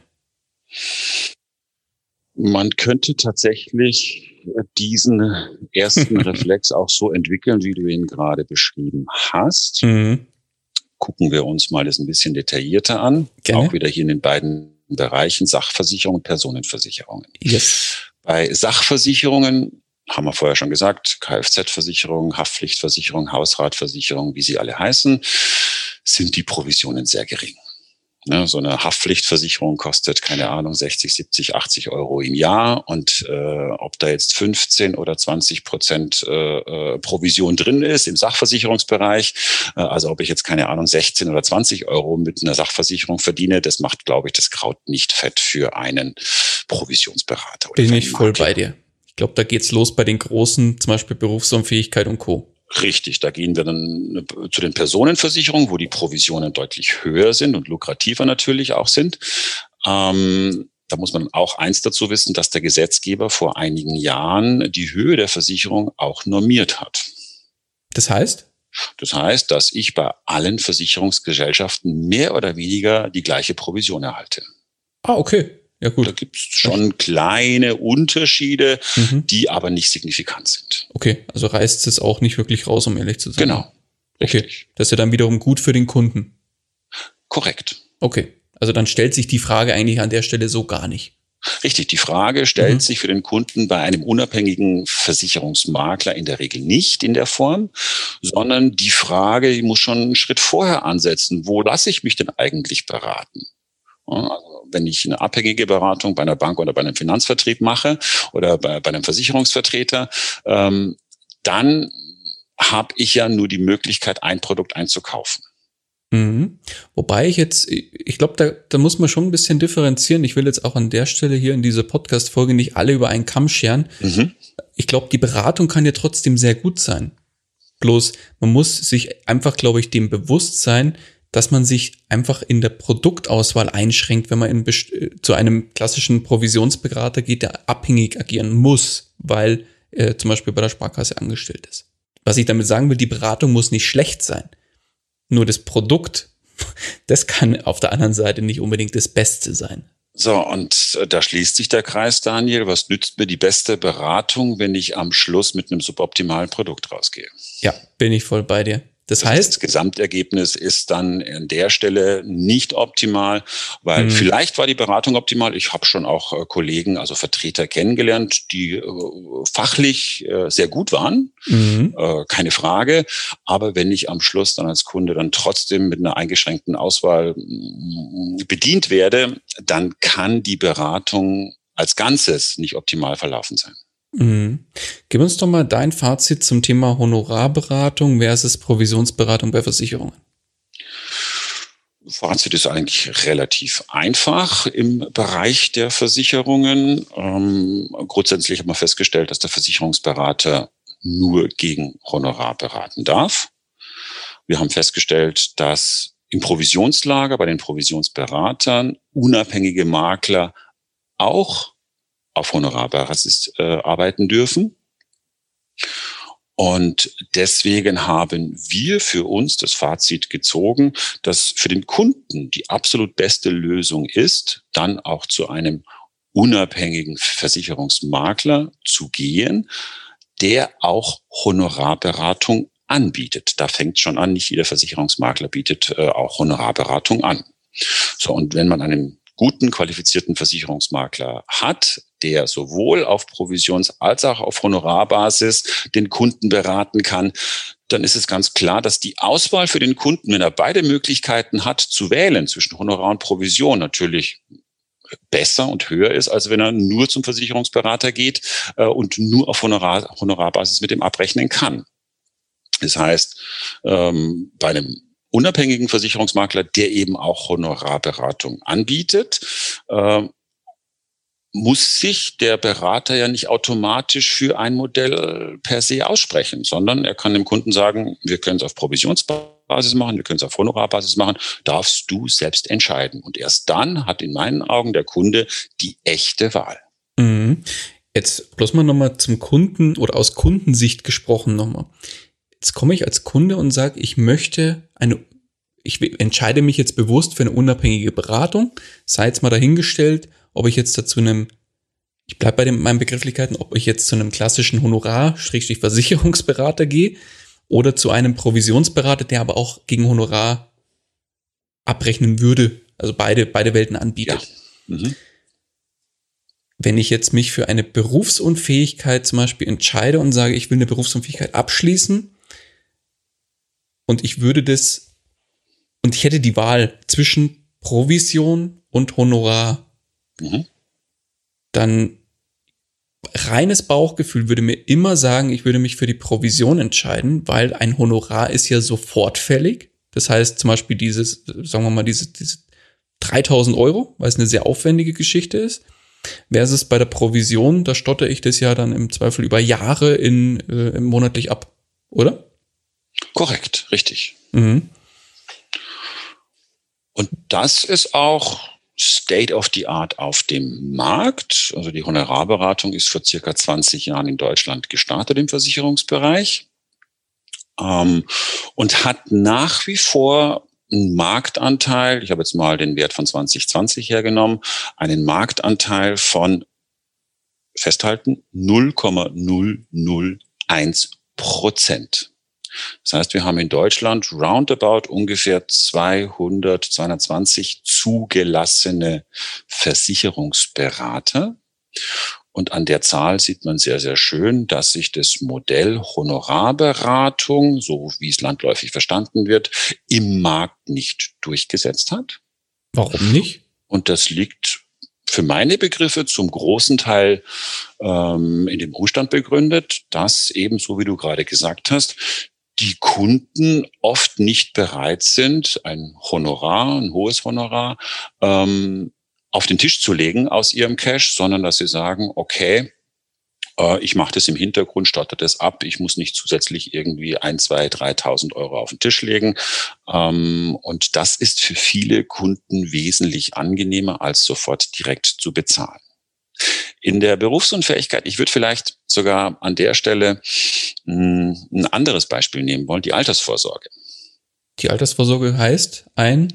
Man könnte tatsächlich diesen ersten Reflex auch so entwickeln, wie du ihn gerade beschrieben hast. Mhm. Gucken wir uns mal das ein bisschen detaillierter an. Gerne. Auch wieder hier in den beiden Bereichen Sachversicherung und Personenversicherungen. Yes. Bei Sachversicherungen haben wir vorher schon gesagt, Kfz-Versicherung, Haftpflichtversicherung, Hausratversicherung, wie sie alle heißen, sind die Provisionen sehr gering. Ne, so eine Haftpflichtversicherung kostet, keine Ahnung, 60, 70, 80 Euro im Jahr. Und äh, ob da jetzt 15 oder 20 Prozent äh, äh, Provision drin ist im Sachversicherungsbereich, äh, also ob ich jetzt, keine Ahnung, 16 oder 20 Euro mit einer Sachversicherung verdiene, das macht, glaube ich, das Kraut nicht fett für einen Provisionsberater. Bin ich voll bei dir. Ich glaube, da geht's los bei den großen, zum Beispiel Berufsunfähigkeit und Co. Richtig, da gehen wir dann äh, zu den Personenversicherungen, wo die Provisionen deutlich höher sind und lukrativer natürlich auch sind. Ähm, da muss man auch eins dazu wissen, dass der Gesetzgeber vor einigen Jahren die Höhe der Versicherung auch normiert hat. Das heißt? Das heißt, dass ich bei allen Versicherungsgesellschaften mehr oder weniger die gleiche Provision erhalte. Ah, okay. Ja, gut. Da gibt es schon kleine Unterschiede, mhm. die aber nicht signifikant sind. Okay, also reißt es auch nicht wirklich raus, um ehrlich zu sein. Genau. Richtig. Okay, das ist ja dann wiederum gut für den Kunden. Korrekt. Okay, also dann stellt sich die Frage eigentlich an der Stelle so gar nicht. Richtig, die Frage stellt mhm. sich für den Kunden bei einem unabhängigen Versicherungsmakler in der Regel nicht in der Form, sondern die Frage, die muss schon einen Schritt vorher ansetzen. Wo lasse ich mich denn eigentlich beraten? Also wenn ich eine abhängige Beratung bei einer Bank oder bei einem Finanzvertrieb mache oder bei, bei einem Versicherungsvertreter, ähm, dann habe ich ja nur die Möglichkeit, ein Produkt einzukaufen. Mhm. Wobei ich jetzt, ich glaube, da, da muss man schon ein bisschen differenzieren. Ich will jetzt auch an der Stelle hier in dieser Podcast-Folge nicht alle über einen Kamm scheren. Mhm. Ich glaube, die Beratung kann ja trotzdem sehr gut sein. Bloß, man muss sich einfach, glaube ich, dem bewusst sein, dass man sich einfach in der Produktauswahl einschränkt, wenn man in, zu einem klassischen Provisionsberater geht, der abhängig agieren muss, weil äh, zum Beispiel bei der Sparkasse angestellt ist. Was ich damit sagen will, die Beratung muss nicht schlecht sein. Nur das Produkt, das kann auf der anderen Seite nicht unbedingt das Beste sein. So, und äh, da schließt sich der Kreis, Daniel. Was nützt mir die beste Beratung, wenn ich am Schluss mit einem suboptimalen Produkt rausgehe? Ja, bin ich voll bei dir. Das heißt, das Gesamtergebnis ist dann an der Stelle nicht optimal, weil mhm. vielleicht war die Beratung optimal. Ich habe schon auch äh, Kollegen, also Vertreter kennengelernt, die äh, fachlich äh, sehr gut waren, mhm. äh, keine Frage. Aber wenn ich am Schluss dann als Kunde dann trotzdem mit einer eingeschränkten Auswahl mm, bedient werde, dann kann die Beratung als Ganzes nicht optimal verlaufen sein. Mhm. Gib uns doch mal dein Fazit zum Thema Honorarberatung versus Provisionsberatung bei Versicherungen. Fazit ist eigentlich relativ einfach im Bereich der Versicherungen. Ähm, grundsätzlich haben wir festgestellt, dass der Versicherungsberater nur gegen Honorar beraten darf. Wir haben festgestellt, dass im Provisionslager bei den Provisionsberatern unabhängige Makler auch auf Honorarbasis äh, arbeiten dürfen. Und deswegen haben wir für uns das Fazit gezogen, dass für den Kunden die absolut beste Lösung ist, dann auch zu einem unabhängigen Versicherungsmakler zu gehen, der auch Honorarberatung anbietet. Da fängt schon an, nicht jeder Versicherungsmakler bietet äh, auch Honorarberatung an. So, und wenn man einen guten, qualifizierten Versicherungsmakler hat, der sowohl auf Provisions- als auch auf Honorarbasis den Kunden beraten kann, dann ist es ganz klar, dass die Auswahl für den Kunden, wenn er beide Möglichkeiten hat zu wählen zwischen Honorar und Provision, natürlich besser und höher ist, als wenn er nur zum Versicherungsberater geht äh, und nur auf Honorar, Honorarbasis mit dem abrechnen kann. Das heißt, ähm, bei einem unabhängigen Versicherungsmakler, der eben auch Honorarberatung anbietet, äh, muss sich der Berater ja nicht automatisch für ein Modell per se aussprechen, sondern er kann dem Kunden sagen, wir können es auf Provisionsbasis machen, wir können es auf Honorarbasis machen, darfst du selbst entscheiden. Und erst dann hat in meinen Augen der Kunde die echte Wahl. Mhm. Jetzt bloß mal nochmal zum Kunden oder aus Kundensicht gesprochen nochmal. Jetzt komme ich als Kunde und sage, ich möchte eine, ich entscheide mich jetzt bewusst für eine unabhängige Beratung, sei jetzt mal dahingestellt, ob ich jetzt dazu einem, ich bleibe bei den, meinen Begrifflichkeiten, ob ich jetzt zu einem klassischen Honorar-Versicherungsberater gehe oder zu einem Provisionsberater, der aber auch gegen Honorar abrechnen würde, also beide, beide Welten anbietet. Ja. Mhm. Wenn ich jetzt mich für eine Berufsunfähigkeit zum Beispiel entscheide und sage, ich will eine Berufsunfähigkeit abschließen und ich würde das und ich hätte die Wahl zwischen Provision und Honorar, Mhm. Dann reines Bauchgefühl würde mir immer sagen, ich würde mich für die Provision entscheiden, weil ein Honorar ist ja sofort fällig. Das heißt zum Beispiel dieses, sagen wir mal, diese, diese 3000 Euro, weil es eine sehr aufwendige Geschichte ist. Versus bei der Provision, da stotter ich das ja dann im Zweifel über Jahre in, äh, monatlich ab, oder? Korrekt, richtig. Mhm. Und das ist auch State of the Art auf dem Markt. Also die Honorarberatung ist vor circa 20 Jahren in Deutschland gestartet im Versicherungsbereich ähm, und hat nach wie vor einen Marktanteil, ich habe jetzt mal den Wert von 2020 hergenommen, einen Marktanteil von festhalten 0,001 Prozent. Das heißt, wir haben in Deutschland roundabout ungefähr 200, 220 zugelassene Versicherungsberater. Und an der Zahl sieht man sehr, sehr schön, dass sich das Modell Honorarberatung, so wie es landläufig verstanden wird, im Markt nicht durchgesetzt hat. Warum nicht? Und das liegt für meine Begriffe zum großen Teil ähm, in dem Umstand begründet, dass eben, so wie du gerade gesagt hast, die Kunden oft nicht bereit sind, ein Honorar, ein hohes Honorar, ähm, auf den Tisch zu legen aus ihrem Cash, sondern dass sie sagen, okay, äh, ich mache das im Hintergrund, stotter das ab, ich muss nicht zusätzlich irgendwie ein, zwei, dreitausend Euro auf den Tisch legen. Ähm, und das ist für viele Kunden wesentlich angenehmer, als sofort direkt zu bezahlen. In der Berufsunfähigkeit, ich würde vielleicht sogar an der Stelle hm, ein anderes Beispiel nehmen wollen, die Altersvorsorge. Die Altersvorsorge heißt ein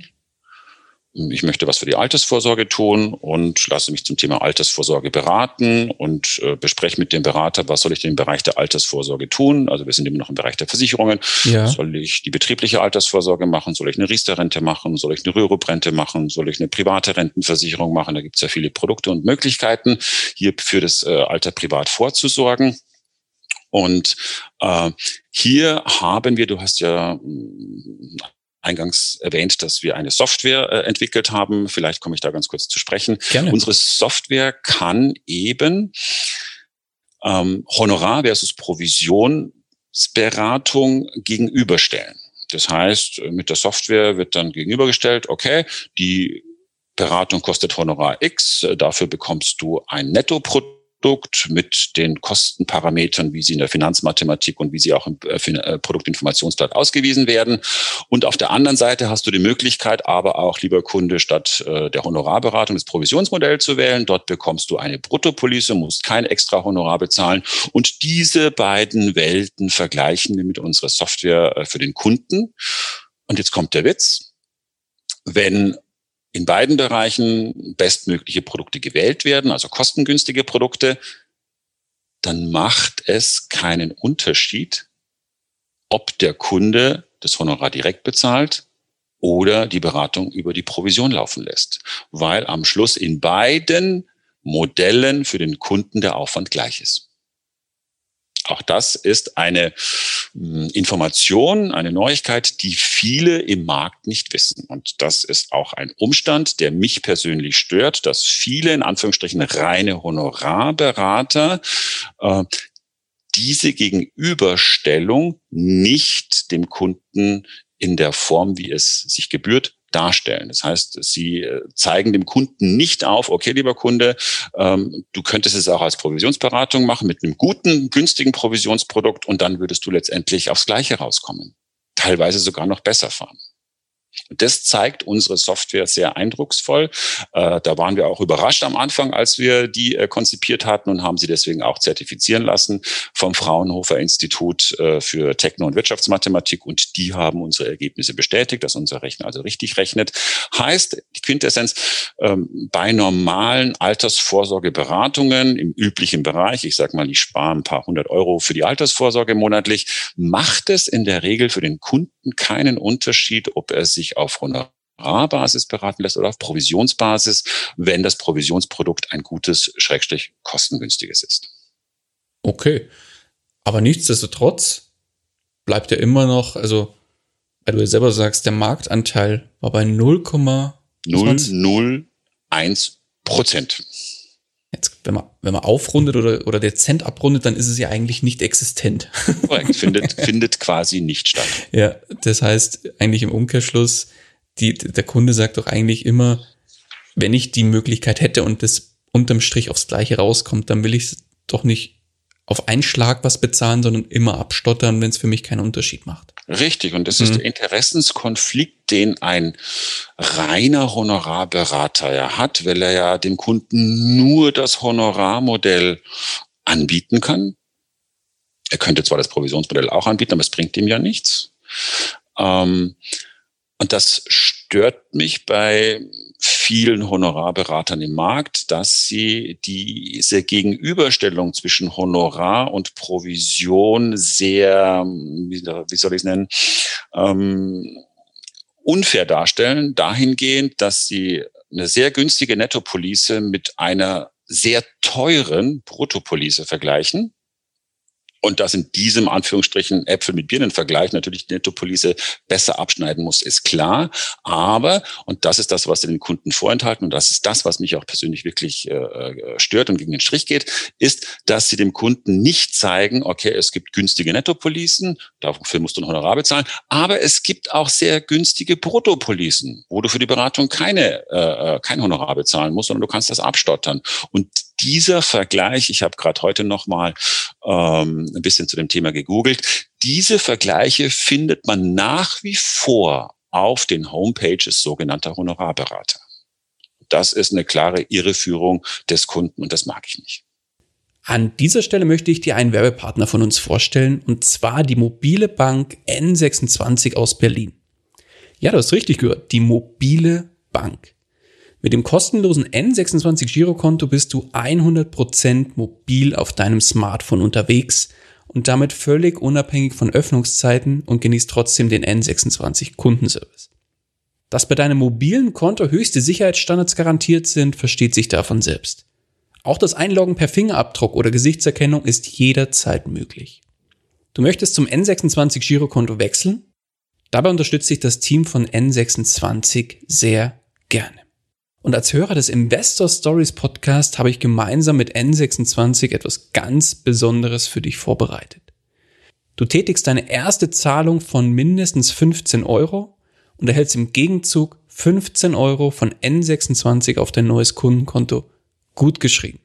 ich möchte was für die Altersvorsorge tun und lasse mich zum Thema Altersvorsorge beraten und äh, bespreche mit dem Berater, was soll ich denn im Bereich der Altersvorsorge tun? Also wir sind immer noch im Bereich der Versicherungen. Ja. Soll ich die betriebliche Altersvorsorge machen? Soll ich eine Riester-Rente machen? Soll ich eine Rürup-Rente machen? Soll ich eine private Rentenversicherung machen? Da gibt es ja viele Produkte und Möglichkeiten, hier für das äh, Alter privat vorzusorgen. Und äh, hier haben wir, du hast ja eingangs erwähnt, dass wir eine Software äh, entwickelt haben. Vielleicht komme ich da ganz kurz zu sprechen. Gerne. Unsere Software kann eben ähm, Honorar versus Provisionsberatung gegenüberstellen. Das heißt, mit der Software wird dann gegenübergestellt, okay, die Beratung kostet Honorar X, dafür bekommst du ein Nettoprodukt Produkt mit den Kostenparametern, wie sie in der Finanzmathematik und wie sie auch im äh, äh, Produktinformationsblatt ausgewiesen werden. Und auf der anderen Seite hast du die Möglichkeit, aber auch, lieber Kunde, statt äh, der Honorarberatung das Provisionsmodell zu wählen. Dort bekommst du eine Bruttopolice, musst kein extra Honorar bezahlen. Und diese beiden Welten vergleichen wir mit unserer Software für den Kunden. Und jetzt kommt der Witz. Wenn in beiden Bereichen bestmögliche Produkte gewählt werden, also kostengünstige Produkte, dann macht es keinen Unterschied, ob der Kunde das Honorar direkt bezahlt oder die Beratung über die Provision laufen lässt, weil am Schluss in beiden Modellen für den Kunden der Aufwand gleich ist. Auch das ist eine hm, Information, eine Neuigkeit, die viele im Markt nicht wissen. Und das ist auch ein Umstand, der mich persönlich stört, dass viele in Anführungsstrichen reine Honorarberater äh, diese Gegenüberstellung nicht dem Kunden in der Form, wie es sich gebührt, darstellen. Das heißt, sie äh, zeigen dem Kunden nicht auf, okay, lieber Kunde, ähm, du könntest es auch als Provisionsberatung machen mit einem guten, günstigen Provisionsprodukt und dann würdest du letztendlich aufs Gleiche rauskommen. Teilweise sogar noch besser fahren. Das zeigt unsere Software sehr eindrucksvoll. Äh, da waren wir auch überrascht am Anfang, als wir die äh, konzipiert hatten und haben sie deswegen auch zertifizieren lassen vom Fraunhofer Institut äh, für Techno- und Wirtschaftsmathematik. Und die haben unsere Ergebnisse bestätigt, dass unser Rechner also richtig rechnet. Heißt, die Quintessenz, ähm, bei normalen Altersvorsorgeberatungen im üblichen Bereich, ich sage mal, ich spare ein paar hundert Euro für die Altersvorsorge monatlich, macht es in der Regel für den Kunden keinen Unterschied, ob er sich sich auf Honorarbasis beraten lässt oder auf Provisionsbasis, wenn das Provisionsprodukt ein gutes, schrägstrich kostengünstiges ist. Okay. Aber nichtsdestotrotz bleibt ja immer noch, also, weil du ja selber sagst, der Marktanteil war bei 0,001 Prozent. Jetzt, wenn man, wenn man aufrundet oder, oder dezent abrundet, dann ist es ja eigentlich nicht existent. Findet, findet quasi nicht statt. Ja, das heißt eigentlich im Umkehrschluss, die, der Kunde sagt doch eigentlich immer, wenn ich die Möglichkeit hätte und das unterm Strich aufs Gleiche rauskommt, dann will ich doch nicht auf einen Schlag was bezahlen, sondern immer abstottern, wenn es für mich keinen Unterschied macht. Richtig, und das mhm. ist der Interessenskonflikt, den ein reiner Honorarberater ja hat, weil er ja dem Kunden nur das Honorarmodell anbieten kann. Er könnte zwar das Provisionsmodell auch anbieten, aber es bringt ihm ja nichts. Ähm, und das stört mich bei vielen Honorarberatern im Markt, dass sie diese Gegenüberstellung zwischen Honorar und Provision sehr, wie soll ich es nennen, ähm, unfair darstellen, dahingehend, dass sie eine sehr günstige Nettopolice mit einer sehr teuren Bruttopolice vergleichen und dass in diesem Anführungsstrichen Äpfel mit Birnen Vergleich natürlich die Nettopolice besser abschneiden muss, ist klar. Aber, und das ist das, was den Kunden vorenthalten, und das ist das, was mich auch persönlich wirklich äh, äh, stört und gegen den Strich geht, ist, dass sie dem Kunden nicht zeigen, okay, es gibt günstige Nettopolicen, dafür musst du ein Honorar bezahlen, aber es gibt auch sehr günstige Bruttopolicen, wo du für die Beratung keine, äh, äh kein Honorar bezahlen musst, sondern du kannst das abstottern. Und dieser Vergleich, ich habe gerade heute noch mal ähm, ein bisschen zu dem Thema gegoogelt, diese Vergleiche findet man nach wie vor auf den Homepages sogenannter Honorarberater. das ist eine klare Irreführung des Kunden und das mag ich nicht. An dieser Stelle möchte ich dir einen Werbepartner von uns vorstellen, und zwar die mobile Bank N26 aus Berlin. Ja, du hast richtig gehört, die mobile Bank. Mit dem kostenlosen N26 Girokonto bist du 100% mobil auf deinem Smartphone unterwegs und damit völlig unabhängig von Öffnungszeiten und genießt trotzdem den N26 Kundenservice. Dass bei deinem mobilen Konto höchste Sicherheitsstandards garantiert sind, versteht sich davon selbst. Auch das Einloggen per Fingerabdruck oder Gesichtserkennung ist jederzeit möglich. Du möchtest zum N26 Girokonto wechseln? Dabei unterstützt sich das Team von N26 sehr gerne. Und als Hörer des Investor Stories Podcast habe ich gemeinsam mit N26 etwas ganz Besonderes für dich vorbereitet. Du tätigst deine erste Zahlung von mindestens 15 Euro und erhältst im Gegenzug 15 Euro von N26 auf dein neues Kundenkonto gut geschrieben.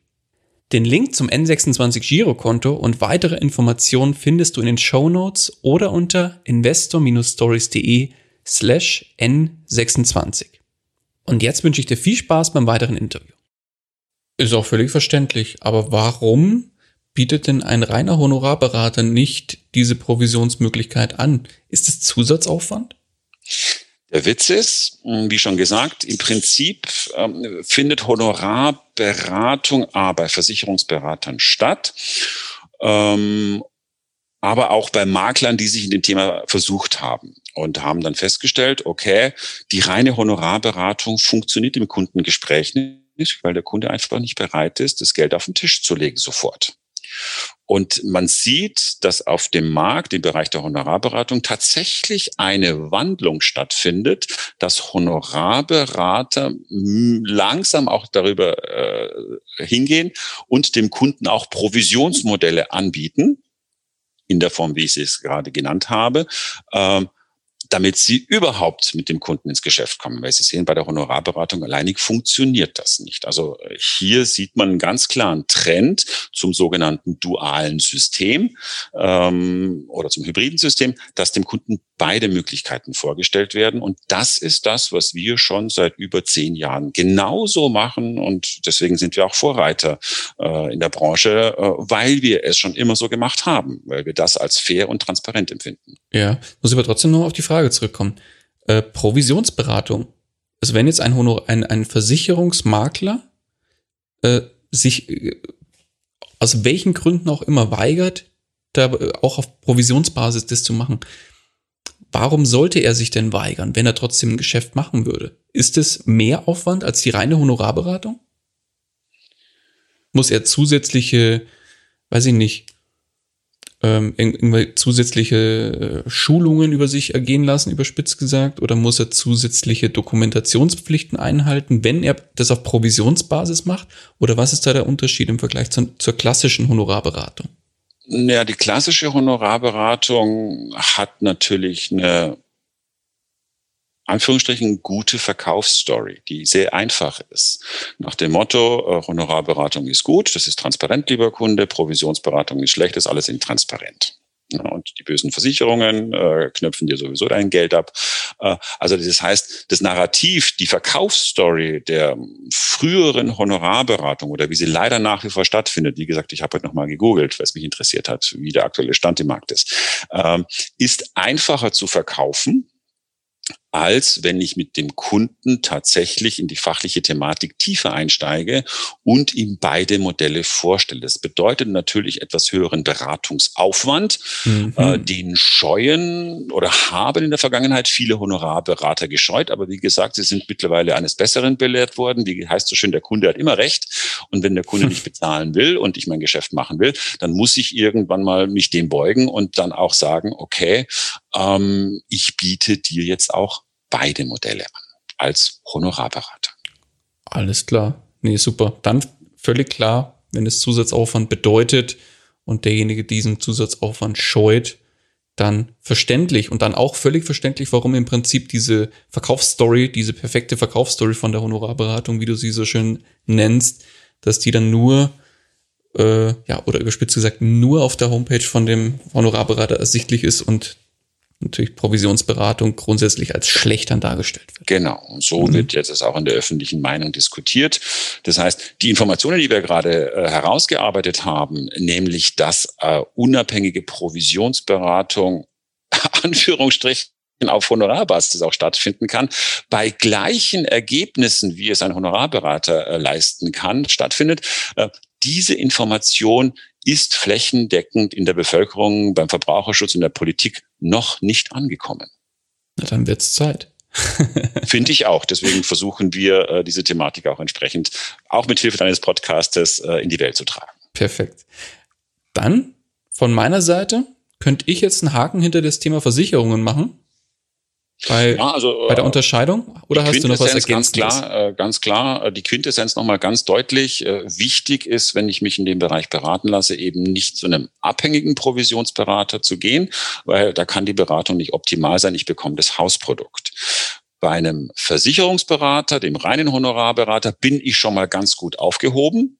Den Link zum N26 Girokonto und weitere Informationen findest du in den Show Notes oder unter investor-stories.de slash N26. Und jetzt wünsche ich dir viel Spaß beim weiteren Interview. Ist auch völlig verständlich, aber warum bietet denn ein reiner Honorarberater nicht diese Provisionsmöglichkeit an? Ist es Zusatzaufwand? Der Witz ist, wie schon gesagt, im Prinzip ähm, findet Honorarberatung A bei Versicherungsberatern statt, ähm, aber auch bei Maklern, die sich in dem Thema versucht haben und haben dann festgestellt, okay, die reine Honorarberatung funktioniert im Kundengespräch nicht, weil der Kunde einfach nicht bereit ist, das Geld auf den Tisch zu legen sofort. Und man sieht, dass auf dem Markt im Bereich der Honorarberatung tatsächlich eine Wandlung stattfindet, dass Honorarberater langsam auch darüber äh, hingehen und dem Kunden auch Provisionsmodelle anbieten, in der Form, wie ich es gerade genannt habe, ähm, damit sie überhaupt mit dem Kunden ins Geschäft kommen. Weil Sie sehen, bei der Honorarberatung alleinig funktioniert das nicht. Also äh, hier sieht man einen ganz klaren Trend zum sogenannten dualen System ähm, oder zum hybriden System, dass dem Kunden beide Möglichkeiten vorgestellt werden. Und das ist das, was wir schon seit über zehn Jahren genauso machen. Und deswegen sind wir auch Vorreiter äh, in der Branche, äh, weil wir es schon immer so gemacht haben, weil wir das als fair und transparent empfinden. Ja, muss aber trotzdem noch auf die Frage zurückkommen. Äh, Provisionsberatung. Also wenn jetzt ein, Honor, ein, ein Versicherungsmakler äh, sich äh, aus welchen Gründen auch immer weigert, da äh, auch auf Provisionsbasis das zu machen, warum sollte er sich denn weigern, wenn er trotzdem ein Geschäft machen würde? Ist es mehr Aufwand als die reine Honorarberatung? Muss er zusätzliche, weiß ich nicht, ähm, irgendwelche zusätzliche äh, Schulungen über sich ergehen lassen, überspitzt gesagt, oder muss er zusätzliche Dokumentationspflichten einhalten, wenn er das auf Provisionsbasis macht? Oder was ist da der Unterschied im Vergleich zu, zur klassischen Honorarberatung? Ja, die klassische Honorarberatung hat natürlich eine Anführungsstrichen gute Verkaufsstory, die sehr einfach ist. Nach dem Motto, äh, Honorarberatung ist gut, das ist transparent, lieber Kunde, Provisionsberatung ist schlecht, das ist alles intransparent. Und die bösen Versicherungen äh, knöpfen dir sowieso dein Geld ab. Äh, also das heißt, das Narrativ, die Verkaufsstory der früheren Honorarberatung oder wie sie leider nach wie vor stattfindet, wie gesagt, ich habe heute nochmal gegoogelt, weil es mich interessiert hat, wie der aktuelle Stand im Markt ist, ähm, ist einfacher zu verkaufen als wenn ich mit dem Kunden tatsächlich in die fachliche Thematik tiefer einsteige und ihm beide Modelle vorstelle. Das bedeutet natürlich etwas höheren Beratungsaufwand, mhm. äh, den scheuen oder haben in der Vergangenheit viele Honorarberater gescheut. Aber wie gesagt, sie sind mittlerweile eines Besseren belehrt worden. Wie heißt so schön, der Kunde hat immer recht. Und wenn der Kunde nicht bezahlen will und ich mein Geschäft machen will, dann muss ich irgendwann mal mich dem beugen und dann auch sagen, okay, ähm, ich biete dir jetzt auch beide Modelle an als Honorarberater. Alles klar. Nee, super. Dann völlig klar, wenn es Zusatzaufwand bedeutet und derjenige diesen Zusatzaufwand scheut, dann verständlich und dann auch völlig verständlich, warum im Prinzip diese Verkaufsstory, diese perfekte Verkaufsstory von der Honorarberatung, wie du sie so schön nennst, dass die dann nur, äh, ja, oder überspitzt gesagt, nur auf der Homepage von dem Honorarberater ersichtlich ist und natürlich Provisionsberatung grundsätzlich als schlechter dargestellt wird. Genau. Und so mhm. wird jetzt auch in der öffentlichen Meinung diskutiert. Das heißt, die Informationen, die wir gerade äh, herausgearbeitet haben, nämlich dass äh, unabhängige Provisionsberatung Anführungsstrich auf Honorarbasis auch stattfinden kann, bei gleichen Ergebnissen, wie es ein Honorarberater äh, leisten kann, stattfindet. Äh, diese Information ist flächendeckend in der Bevölkerung, beim Verbraucherschutz und der Politik noch nicht angekommen. Na, dann wird's Zeit. Finde ich auch. Deswegen versuchen wir, äh, diese Thematik auch entsprechend, auch mit Hilfe deines Podcastes, äh, in die Welt zu tragen. Perfekt. Dann von meiner Seite könnte ich jetzt einen Haken hinter das Thema Versicherungen machen. Bei, ja, also, bei der äh, Unterscheidung? Oder hast du noch was ergänzt? Ganz klar, äh, ganz klar, äh, die Quintessenz nochmal ganz deutlich. Wichtig ist, wenn ich mich in dem Bereich beraten lasse, eben nicht zu einem abhängigen Provisionsberater zu gehen, weil da kann die Beratung nicht optimal sein. Ich bekomme das Hausprodukt. Bei einem Versicherungsberater, dem reinen Honorarberater, bin ich schon mal ganz gut aufgehoben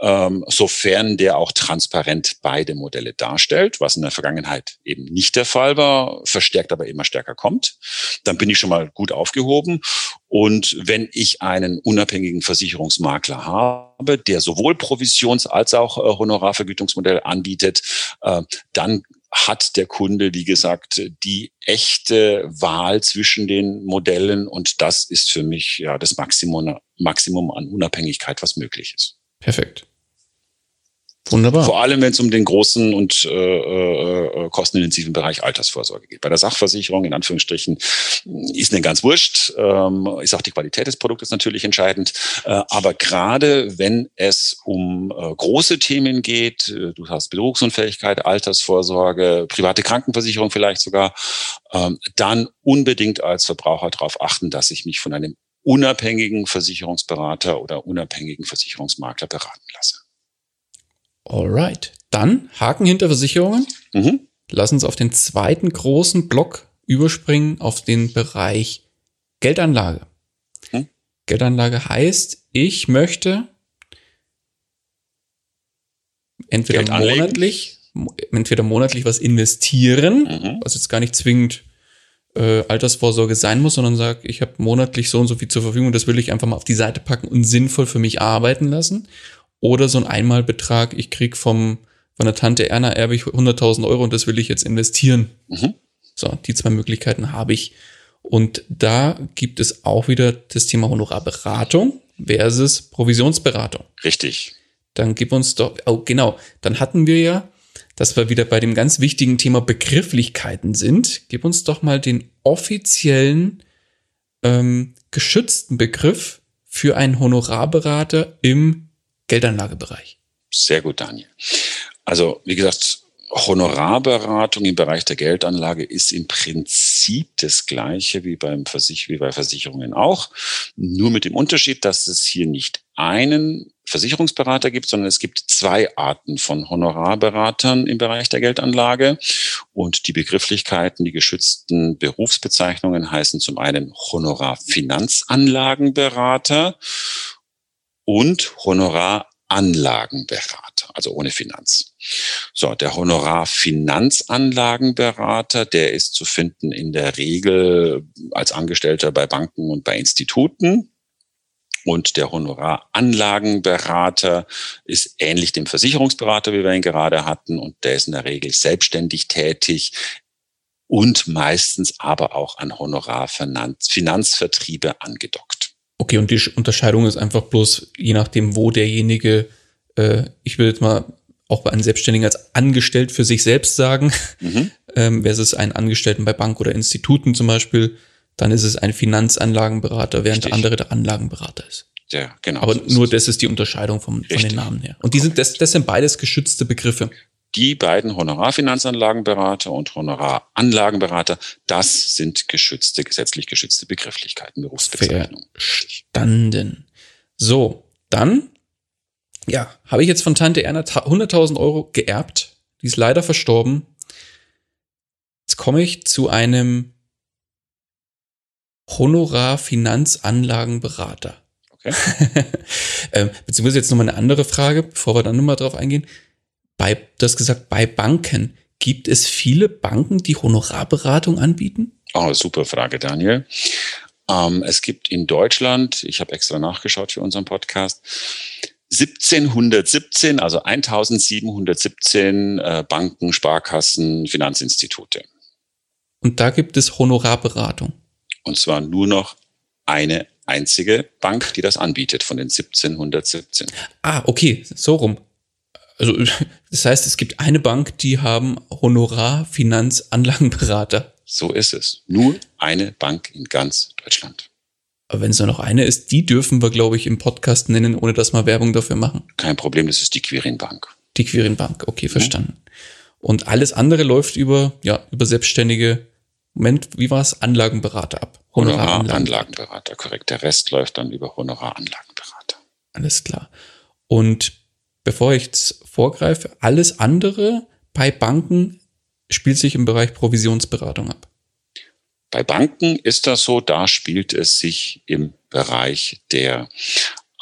ähm, sofern der auch transparent beide Modelle darstellt, was in der Vergangenheit eben nicht der Fall war, verstärkt aber immer stärker kommt, dann bin ich schon mal gut aufgehoben. Und wenn ich einen unabhängigen Versicherungsmakler habe, der sowohl Provisions- als auch äh, Honorarvergütungsmodell anbietet, äh, dann hat der Kunde, wie gesagt, die echte Wahl zwischen den Modellen und das ist für mich ja das Maximum, Maximum an Unabhängigkeit, was möglich ist. Perfekt. Wunderbar. Vor allem, wenn es um den großen und äh, äh, kostenintensiven Bereich Altersvorsorge geht. Bei der Sachversicherung, in Anführungsstrichen, ist eine ganz wurscht, ähm, ist auch die Qualität des Produktes natürlich entscheidend. Äh, aber gerade wenn es um äh, große Themen geht, äh, du hast Berufsunfähigkeit, Altersvorsorge, private Krankenversicherung vielleicht sogar, ähm, dann unbedingt als Verbraucher darauf achten, dass ich mich von einem unabhängigen Versicherungsberater oder unabhängigen Versicherungsmakler beraten lasse. Alright. Dann Haken hinter Versicherungen. Mhm. Lass uns auf den zweiten großen Block überspringen, auf den Bereich Geldanlage. Mhm. Geldanlage heißt, ich möchte entweder monatlich, entweder monatlich was investieren, mhm. was jetzt gar nicht zwingend äh, Altersvorsorge sein muss, sondern sage, ich habe monatlich so und so viel zur Verfügung, das will ich einfach mal auf die Seite packen und sinnvoll für mich arbeiten lassen. Oder so ein Einmalbetrag, ich krieg vom, von der Tante Erna erbe ich 100.000 Euro und das will ich jetzt investieren. Mhm. So, die zwei Möglichkeiten habe ich. Und da gibt es auch wieder das Thema Honorarberatung versus Provisionsberatung. Richtig. Dann gib uns doch, oh genau, dann hatten wir ja, dass wir wieder bei dem ganz wichtigen Thema Begrifflichkeiten sind. Gib uns doch mal den offiziellen ähm, geschützten Begriff für einen Honorarberater im Geldanlagebereich. Sehr gut, Daniel. Also, wie gesagt, Honorarberatung im Bereich der Geldanlage ist im Prinzip das gleiche wie, beim Versich wie bei Versicherungen auch, nur mit dem Unterschied, dass es hier nicht einen Versicherungsberater gibt, sondern es gibt zwei Arten von Honorarberatern im Bereich der Geldanlage. Und die Begrifflichkeiten, die geschützten Berufsbezeichnungen heißen zum einen Honorarfinanzanlagenberater und Honoraranlagenberater, also ohne Finanz. So, der Honorarfinanzanlagenberater, der ist zu finden in der Regel als Angestellter bei Banken und bei Instituten. Und der Honoraranlagenberater ist ähnlich dem Versicherungsberater, wie wir ihn gerade hatten. Und der ist in der Regel selbstständig tätig und meistens aber auch an Honorarfinanzvertriebe angedockt. Okay, und die Unterscheidung ist einfach bloß, je nachdem, wo derjenige, äh, ich will jetzt mal auch bei einem Selbstständigen als angestellt für sich selbst sagen, mhm. ähm, versus einen Angestellten bei Bank oder Instituten zum Beispiel, dann ist es ein Finanzanlagenberater, während Richtig. der andere der Anlagenberater ist. Ja, genau. Aber so nur das ist die Unterscheidung vom, von den Namen her. Und die sind, das, das sind beides geschützte Begriffe die beiden Honorarfinanzanlagenberater und Honoraranlagenberater, das sind geschützte, gesetzlich geschützte Begrifflichkeiten, Berufsbezeichnungen. Verstanden. So, dann, ja, habe ich jetzt von Tante Erna 100.000 Euro geerbt. Die ist leider verstorben. Jetzt komme ich zu einem Honorarfinanzanlagenberater. Okay. ähm, beziehungsweise jetzt nochmal eine andere Frage, bevor wir dann nochmal drauf eingehen bei, du hast gesagt, bei Banken, Gibt es viele Banken, die Honorarberatung anbieten? Oh, super Frage, Daniel. Ähm, es gibt in Deutschland, ich habe extra nachgeschaut für unseren Podcast, 1717, also 1717 äh, Banken, Sparkassen, Finanzinstitute. Und da gibt es Honorarberatung. Und zwar nur noch eine einzige Bank, die das anbietet von den 1717. Ah, okay, so rum. Also das heißt, es gibt eine Bank, die haben Honorar-Finanzanlagenberater. So ist es. Nur eine Bank in ganz Deutschland. Aber wenn es nur noch eine ist, die dürfen wir, glaube ich, im Podcast nennen, ohne dass wir Werbung dafür machen. Kein Problem, das ist die Quirin Bank. Die Quirin Bank, okay, mhm. verstanden. Mhm. Und alles andere läuft über, ja, über selbstständige, Moment, wie war es? Anlagenberater ab. Honoraranlagenberater, korrekt. Der Rest läuft dann über Honoraranlagenberater. Alles klar. Und bevor ich jetzt vorgreife, alles andere bei Banken spielt sich im Bereich Provisionsberatung ab. Bei Banken ist das so, da spielt es sich im Bereich der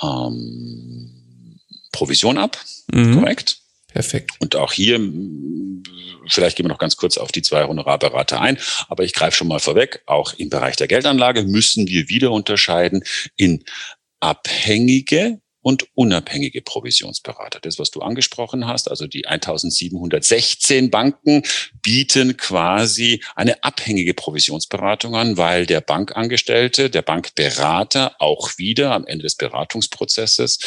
ähm, Provision ab, mhm. korrekt? Perfekt. Und auch hier, vielleicht gehen wir noch ganz kurz auf die zwei Honorarberater ein, aber ich greife schon mal vorweg, auch im Bereich der Geldanlage müssen wir wieder unterscheiden in abhängige und unabhängige Provisionsberater. Das, was du angesprochen hast, also die 1716 Banken bieten quasi eine abhängige Provisionsberatung an, weil der Bankangestellte, der Bankberater auch wieder am Ende des Beratungsprozesses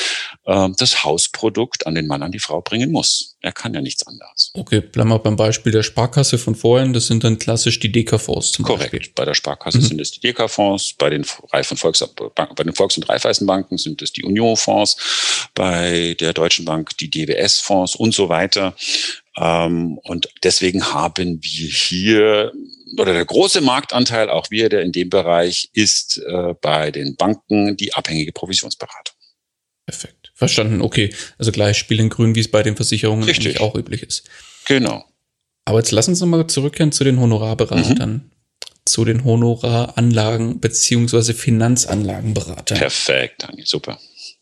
äh, das Hausprodukt an den Mann, an die Frau bringen muss. Er kann ja nichts anderes. Okay, bleiben wir beim Beispiel der Sparkasse von vorhin. Das sind dann klassisch die DK-Fonds zum Korrekt. Beispiel. Bei der Sparkasse mhm. sind es die DK-Fonds, bei den, Volks, bei den Volks- und Raiffeisenbanken sind es die Union-Fonds, bei der Deutschen Bank die DWS-Fonds und so weiter. Ähm, und deswegen haben wir hier oder der große Marktanteil, auch wir, der in dem Bereich, ist äh, bei den Banken die abhängige Provisionsberatung. Perfekt. Verstanden, okay. Also gleich Spiel in Grün, wie es bei den Versicherungen Richtig. eigentlich auch üblich ist. Genau. Aber jetzt lass uns nochmal zurückkehren zu den Honorarberatern. Mhm. Zu den Honoraranlagen beziehungsweise Finanzanlagenberatern. Perfekt, Daniel, super.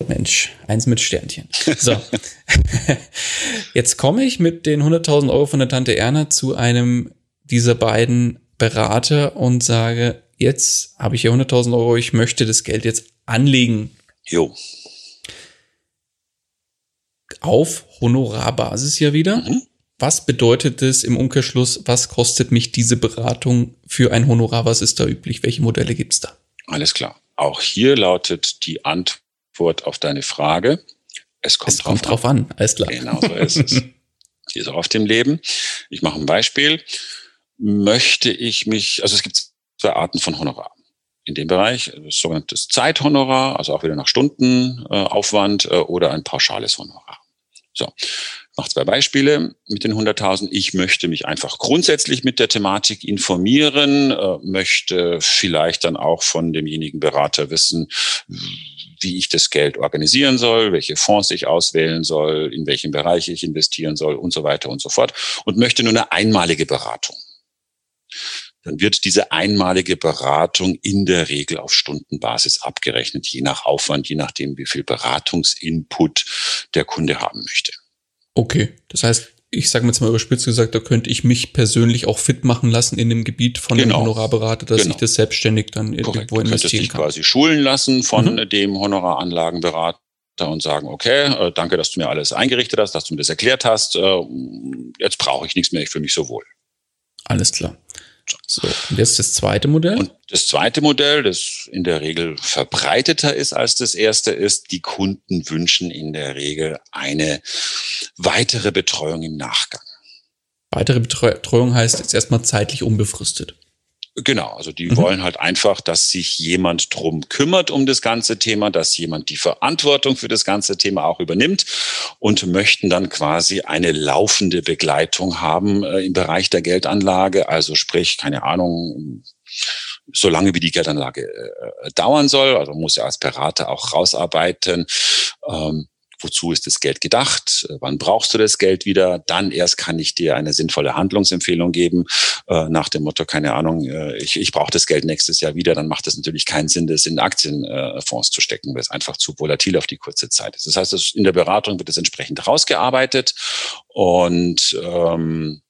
Mensch, eins mit Sternchen. So. Jetzt komme ich mit den 100.000 Euro von der Tante Erna zu einem dieser beiden Berater und sage, jetzt habe ich hier 100.000 Euro, ich möchte das Geld jetzt anlegen. Jo auf Honorarbasis ja wieder. Mhm. Was bedeutet es im Umkehrschluss? Was kostet mich diese Beratung für ein Honorar? Was ist da üblich? Welche Modelle gibt es da? Alles klar. Auch hier lautet die Antwort auf deine Frage. Es kommt, es kommt drauf, an. an. Alles klar. Genau so ist es. Hier ist auch auf dem Leben. Ich mache ein Beispiel. Möchte ich mich, also es gibt zwei Arten von Honorar in dem Bereich, das sogenannte Zeithonorar, also auch wieder nach Stundenaufwand äh, äh, oder ein pauschales Honorar. So, ich zwei Beispiele mit den 100.000. Ich möchte mich einfach grundsätzlich mit der Thematik informieren, äh, möchte vielleicht dann auch von demjenigen Berater wissen, wie ich das Geld organisieren soll, welche Fonds ich auswählen soll, in welchem Bereich ich investieren soll und so weiter und so fort und möchte nur eine einmalige Beratung dann wird diese einmalige Beratung in der Regel auf Stundenbasis abgerechnet, je nach Aufwand, je nachdem, wie viel Beratungsinput der Kunde haben möchte. Okay, das heißt, ich sage jetzt mal überspitzt gesagt, da könnte ich mich persönlich auch fit machen lassen in dem Gebiet von genau. dem Honorarberater, dass genau. ich das selbstständig dann Korrekt. irgendwo investieren dich kann. quasi schulen lassen von mhm. dem Honoraranlagenberater und sagen, okay, äh, danke, dass du mir alles eingerichtet hast, dass du mir das erklärt hast. Äh, jetzt brauche ich nichts mehr, ich fühle mich so wohl. Alles klar. So, und jetzt das zweite Modell? Und das zweite Modell, das in der Regel verbreiteter ist als das erste, ist, die Kunden wünschen in der Regel eine weitere Betreuung im Nachgang. Weitere Betreuung heißt jetzt erstmal zeitlich unbefristet. Genau, also die mhm. wollen halt einfach, dass sich jemand drum kümmert um das ganze Thema, dass jemand die Verantwortung für das ganze Thema auch übernimmt und möchten dann quasi eine laufende Begleitung haben äh, im Bereich der Geldanlage. Also sprich, keine Ahnung, so lange wie die Geldanlage äh, dauern soll. Also muss ja als Berater auch rausarbeiten. Ähm, wozu ist das Geld gedacht, wann brauchst du das Geld wieder, dann erst kann ich dir eine sinnvolle Handlungsempfehlung geben, äh, nach dem Motto, keine Ahnung, äh, ich, ich brauche das Geld nächstes Jahr wieder, dann macht es natürlich keinen Sinn, das in Aktienfonds zu stecken, weil es einfach zu volatil auf die kurze Zeit. Ist. Das heißt, in der Beratung wird es entsprechend rausgearbeitet und ähm,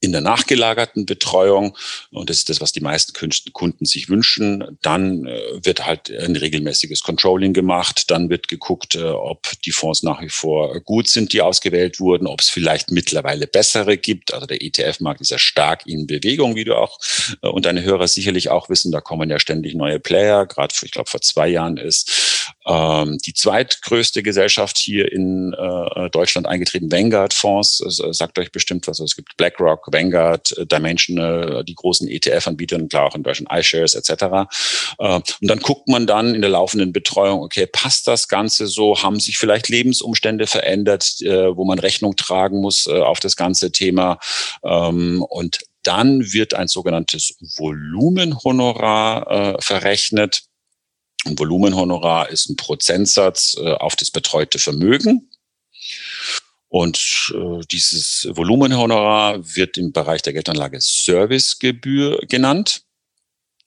in der nachgelagerten Betreuung, und das ist das, was die meisten Kunden sich wünschen, dann äh, wird halt ein regelmäßiges Controlling gemacht, dann wird geguckt, äh, ob die Fonds nach wie vor gut sind, die ausgewählt wurden, ob es vielleicht mittlerweile bessere gibt. Also der ETF-Markt ist ja stark in Bewegung, wie du auch äh, und deine Hörer sicherlich auch wissen, da kommen ja ständig neue Player. Gerade, ich glaube, vor zwei Jahren ist ähm, die zweitgrößte Gesellschaft hier in äh, Deutschland eingetreten, Vanguard Fonds, äh, sagt euch bestimmt was. Also es gibt BlackRock, Vanguard, äh, Dimensional, die großen ETF-Anbieter und klar auch in Deutschland iShares etc. Äh, und dann guckt man dann in der laufenden Betreuung, okay, passt das Ganze so? Haben sich vielleicht Lebensumstände verändert, äh, wo man Rechnung tragen muss auf das ganze Thema? Ähm, und dann wird ein sogenanntes Volumenhonorar verrechnet. Ein Volumenhonorar ist ein Prozentsatz auf das betreute Vermögen. Und äh, dieses Volumenhonorar wird im Bereich der Geldanlage Servicegebühr genannt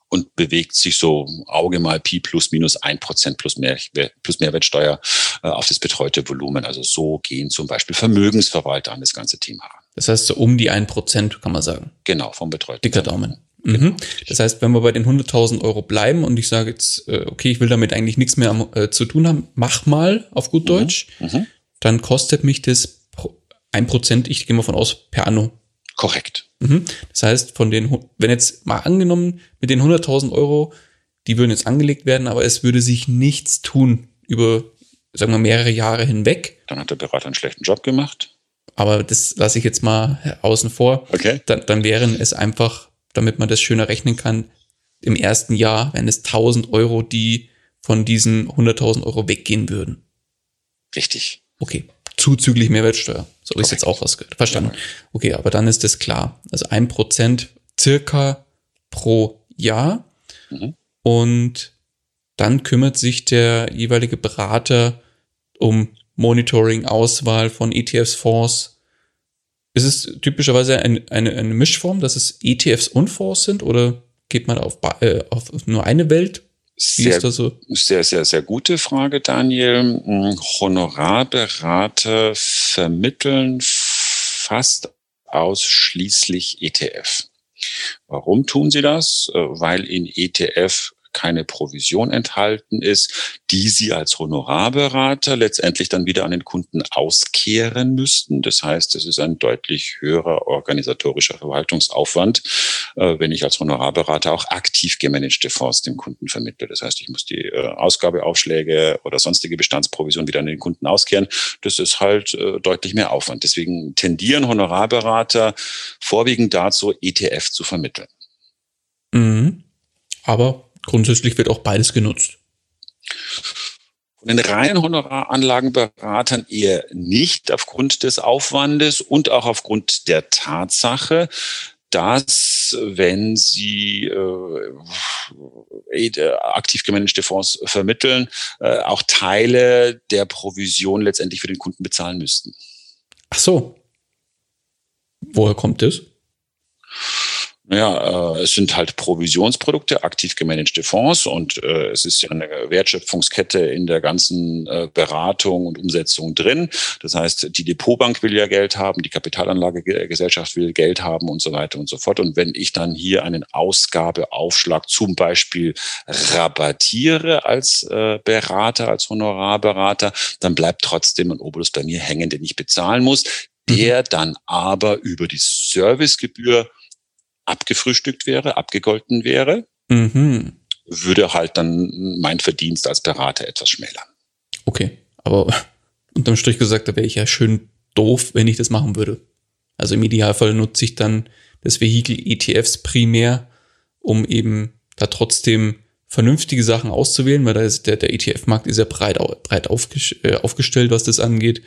und bewegt sich so Auge mal Pi plus minus ein Prozent plus, mehr, plus Mehrwertsteuer äh, auf das betreute Volumen. Also so gehen zum Beispiel Vermögensverwalter an das ganze Thema ran. Das heißt so um die ein Prozent, kann man sagen. Genau, vom betreuten. Dicker Daumen. Mhm. Genau. Das heißt, wenn wir bei den 100.000 Euro bleiben und ich sage jetzt, äh, okay, ich will damit eigentlich nichts mehr äh, zu tun haben, mach mal auf gut mhm. Deutsch. Mhm dann kostet mich das ein Prozent, ich gehe mal von aus, per Anno. Korrekt. Mhm. Das heißt, von den, wenn jetzt mal angenommen, mit den 100.000 Euro, die würden jetzt angelegt werden, aber es würde sich nichts tun über, sagen wir, mehrere Jahre hinweg. Dann hat der Berater einen schlechten Job gemacht. Aber das lasse ich jetzt mal außen vor. Okay. Dann, dann wären es einfach, damit man das schöner rechnen kann, im ersten Jahr wären es 1000 Euro, die von diesen 100.000 Euro weggehen würden. Richtig. Okay. Zuzüglich Mehrwertsteuer. So habe ich jetzt auch rausgehört. Verstanden. Okay, aber dann ist das klar. Also ein Prozent circa pro Jahr. Mhm. Und dann kümmert sich der jeweilige Berater um Monitoring, Auswahl von ETFs, Fonds. Ist es typischerweise ein, eine, eine Mischform, dass es ETFs und Fonds sind oder geht man auf, äh, auf nur eine Welt? Sehr, so? sehr, sehr, sehr gute Frage, Daniel. Hm, Honorarberater vermitteln fast ausschließlich ETF. Warum tun sie das? Äh, weil in ETF keine Provision enthalten ist, die Sie als Honorarberater letztendlich dann wieder an den Kunden auskehren müssten. Das heißt, es ist ein deutlich höherer organisatorischer Verwaltungsaufwand, äh, wenn ich als Honorarberater auch aktiv gemanagte Fonds dem Kunden vermittle. Das heißt, ich muss die äh, Ausgabeaufschläge oder sonstige Bestandsprovision wieder an den Kunden auskehren. Das ist halt äh, deutlich mehr Aufwand. Deswegen tendieren Honorarberater vorwiegend dazu, ETF zu vermitteln. Mhm. Aber grundsätzlich wird auch beides genutzt. Von den reinen Honoraranlagenberatern eher nicht aufgrund des Aufwandes und auch aufgrund der Tatsache, dass wenn sie äh, äh, aktiv gemanagte Fonds vermitteln, äh, auch Teile der Provision letztendlich für den Kunden bezahlen müssten. Ach so. Woher kommt das? Ja, äh, es sind halt Provisionsprodukte, aktiv gemanagte Fonds und äh, es ist ja eine Wertschöpfungskette in der ganzen äh, Beratung und Umsetzung drin. Das heißt, die Depotbank will ja Geld haben, die Kapitalanlagegesellschaft will Geld haben und so weiter und so fort. Und wenn ich dann hier einen Ausgabeaufschlag zum Beispiel rabattiere als äh, Berater, als Honorarberater, dann bleibt trotzdem ein Obolus bei mir hängen, den ich bezahlen muss, der mhm. dann aber über die Servicegebühr abgefrühstückt wäre, abgegolten wäre, mhm. würde halt dann mein Verdienst als Berater etwas schmälern. Okay, aber unterm Strich gesagt, da wäre ich ja schön doof, wenn ich das machen würde. Also im Idealfall nutze ich dann das Vehikel ETFs primär, um eben da trotzdem vernünftige Sachen auszuwählen, weil da ist der, der ETF-Markt ist ja breit, breit äh, aufgestellt, was das angeht.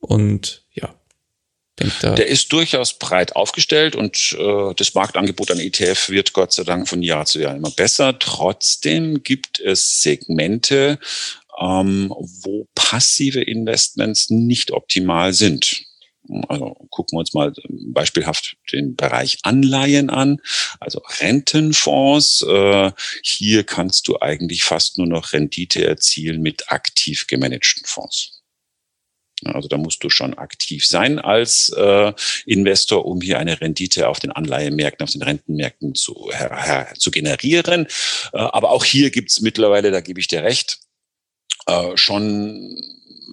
Und ja, der ist durchaus breit aufgestellt und äh, das Marktangebot an ETF wird Gott sei Dank von Jahr zu Jahr immer besser. Trotzdem gibt es Segmente, ähm, wo passive Investments nicht optimal sind. Also gucken wir uns mal beispielhaft den Bereich Anleihen an, also Rentenfonds. Äh, hier kannst du eigentlich fast nur noch Rendite erzielen mit aktiv gemanagten Fonds. Ne? Also da musst du schon aktiv sein als äh, Investor, um hier eine Rendite auf den Anleihemärkten, auf den Rentenmärkten zu, zu generieren. Äh, aber auch hier gibt's mittlerweile, da gebe ich dir recht, äh, schon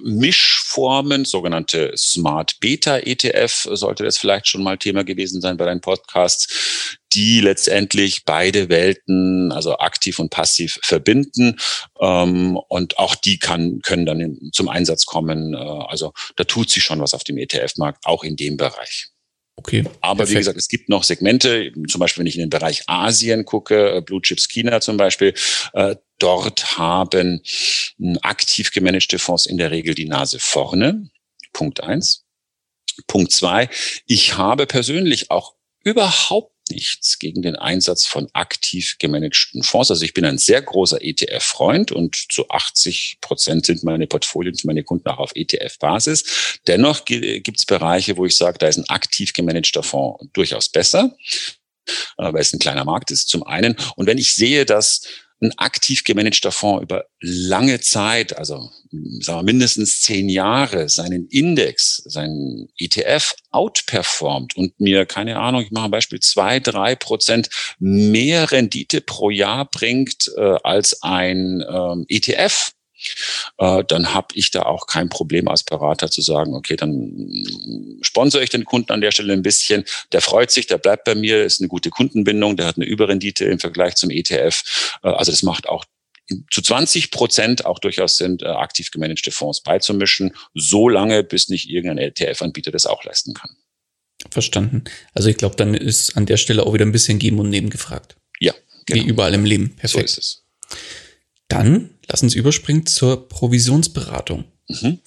Mischformen, sogenannte Smart Beta ETF, sollte das vielleicht schon mal Thema gewesen sein bei deinen Podcasts, die letztendlich beide Welten, also aktiv und passiv, verbinden. Ähm, und auch die kann, können dann in, zum Einsatz kommen. Äh, also da tut sich schon was auf dem ETF-Markt, auch in dem Bereich. Okay. Aber perfekt. wie gesagt, es gibt noch Segmente, zum Beispiel, wenn ich in den Bereich Asien gucke, äh, Blue Chips China zum Beispiel, äh, dort haben aktiv gemanagte Fonds in der Regel die Nase vorne. Punkt eins. Punkt zwei. Ich habe persönlich auch überhaupt nichts gegen den Einsatz von aktiv gemanagten Fonds. Also ich bin ein sehr großer ETF-Freund und zu 80 Prozent sind meine Portfolien meine Kunden auch auf ETF-Basis. Dennoch gibt es Bereiche, wo ich sage, da ist ein aktiv gemanagter Fonds durchaus besser, äh, weil es ein kleiner Markt ist, zum einen. Und wenn ich sehe, dass ein aktiv gemanagter Fonds über lange Zeit, also sagen wir mindestens zehn Jahre, seinen Index, seinen ETF outperformt und mir, keine Ahnung, ich mache ein Beispiel, zwei, drei Prozent mehr Rendite pro Jahr bringt äh, als ein ähm, ETF, äh, dann habe ich da auch kein Problem als Berater zu sagen, okay, dann sponsere ich den Kunden an der Stelle ein bisschen. Der freut sich, der bleibt bei mir, ist eine gute Kundenbindung, der hat eine Überrendite im Vergleich zum ETF. Äh, also das macht auch zu 20 Prozent auch durchaus sind, äh, aktiv gemanagte Fonds beizumischen, so lange, bis nicht irgendein ETF-Anbieter das auch leisten kann. Verstanden. Also ich glaube, dann ist an der Stelle auch wieder ein bisschen Geben und Nehmen gefragt. Ja. Genau. Wie überall im Leben. Perfekt. So ist es. Dann lass uns überspringen zur Provisionsberatung. Mhm.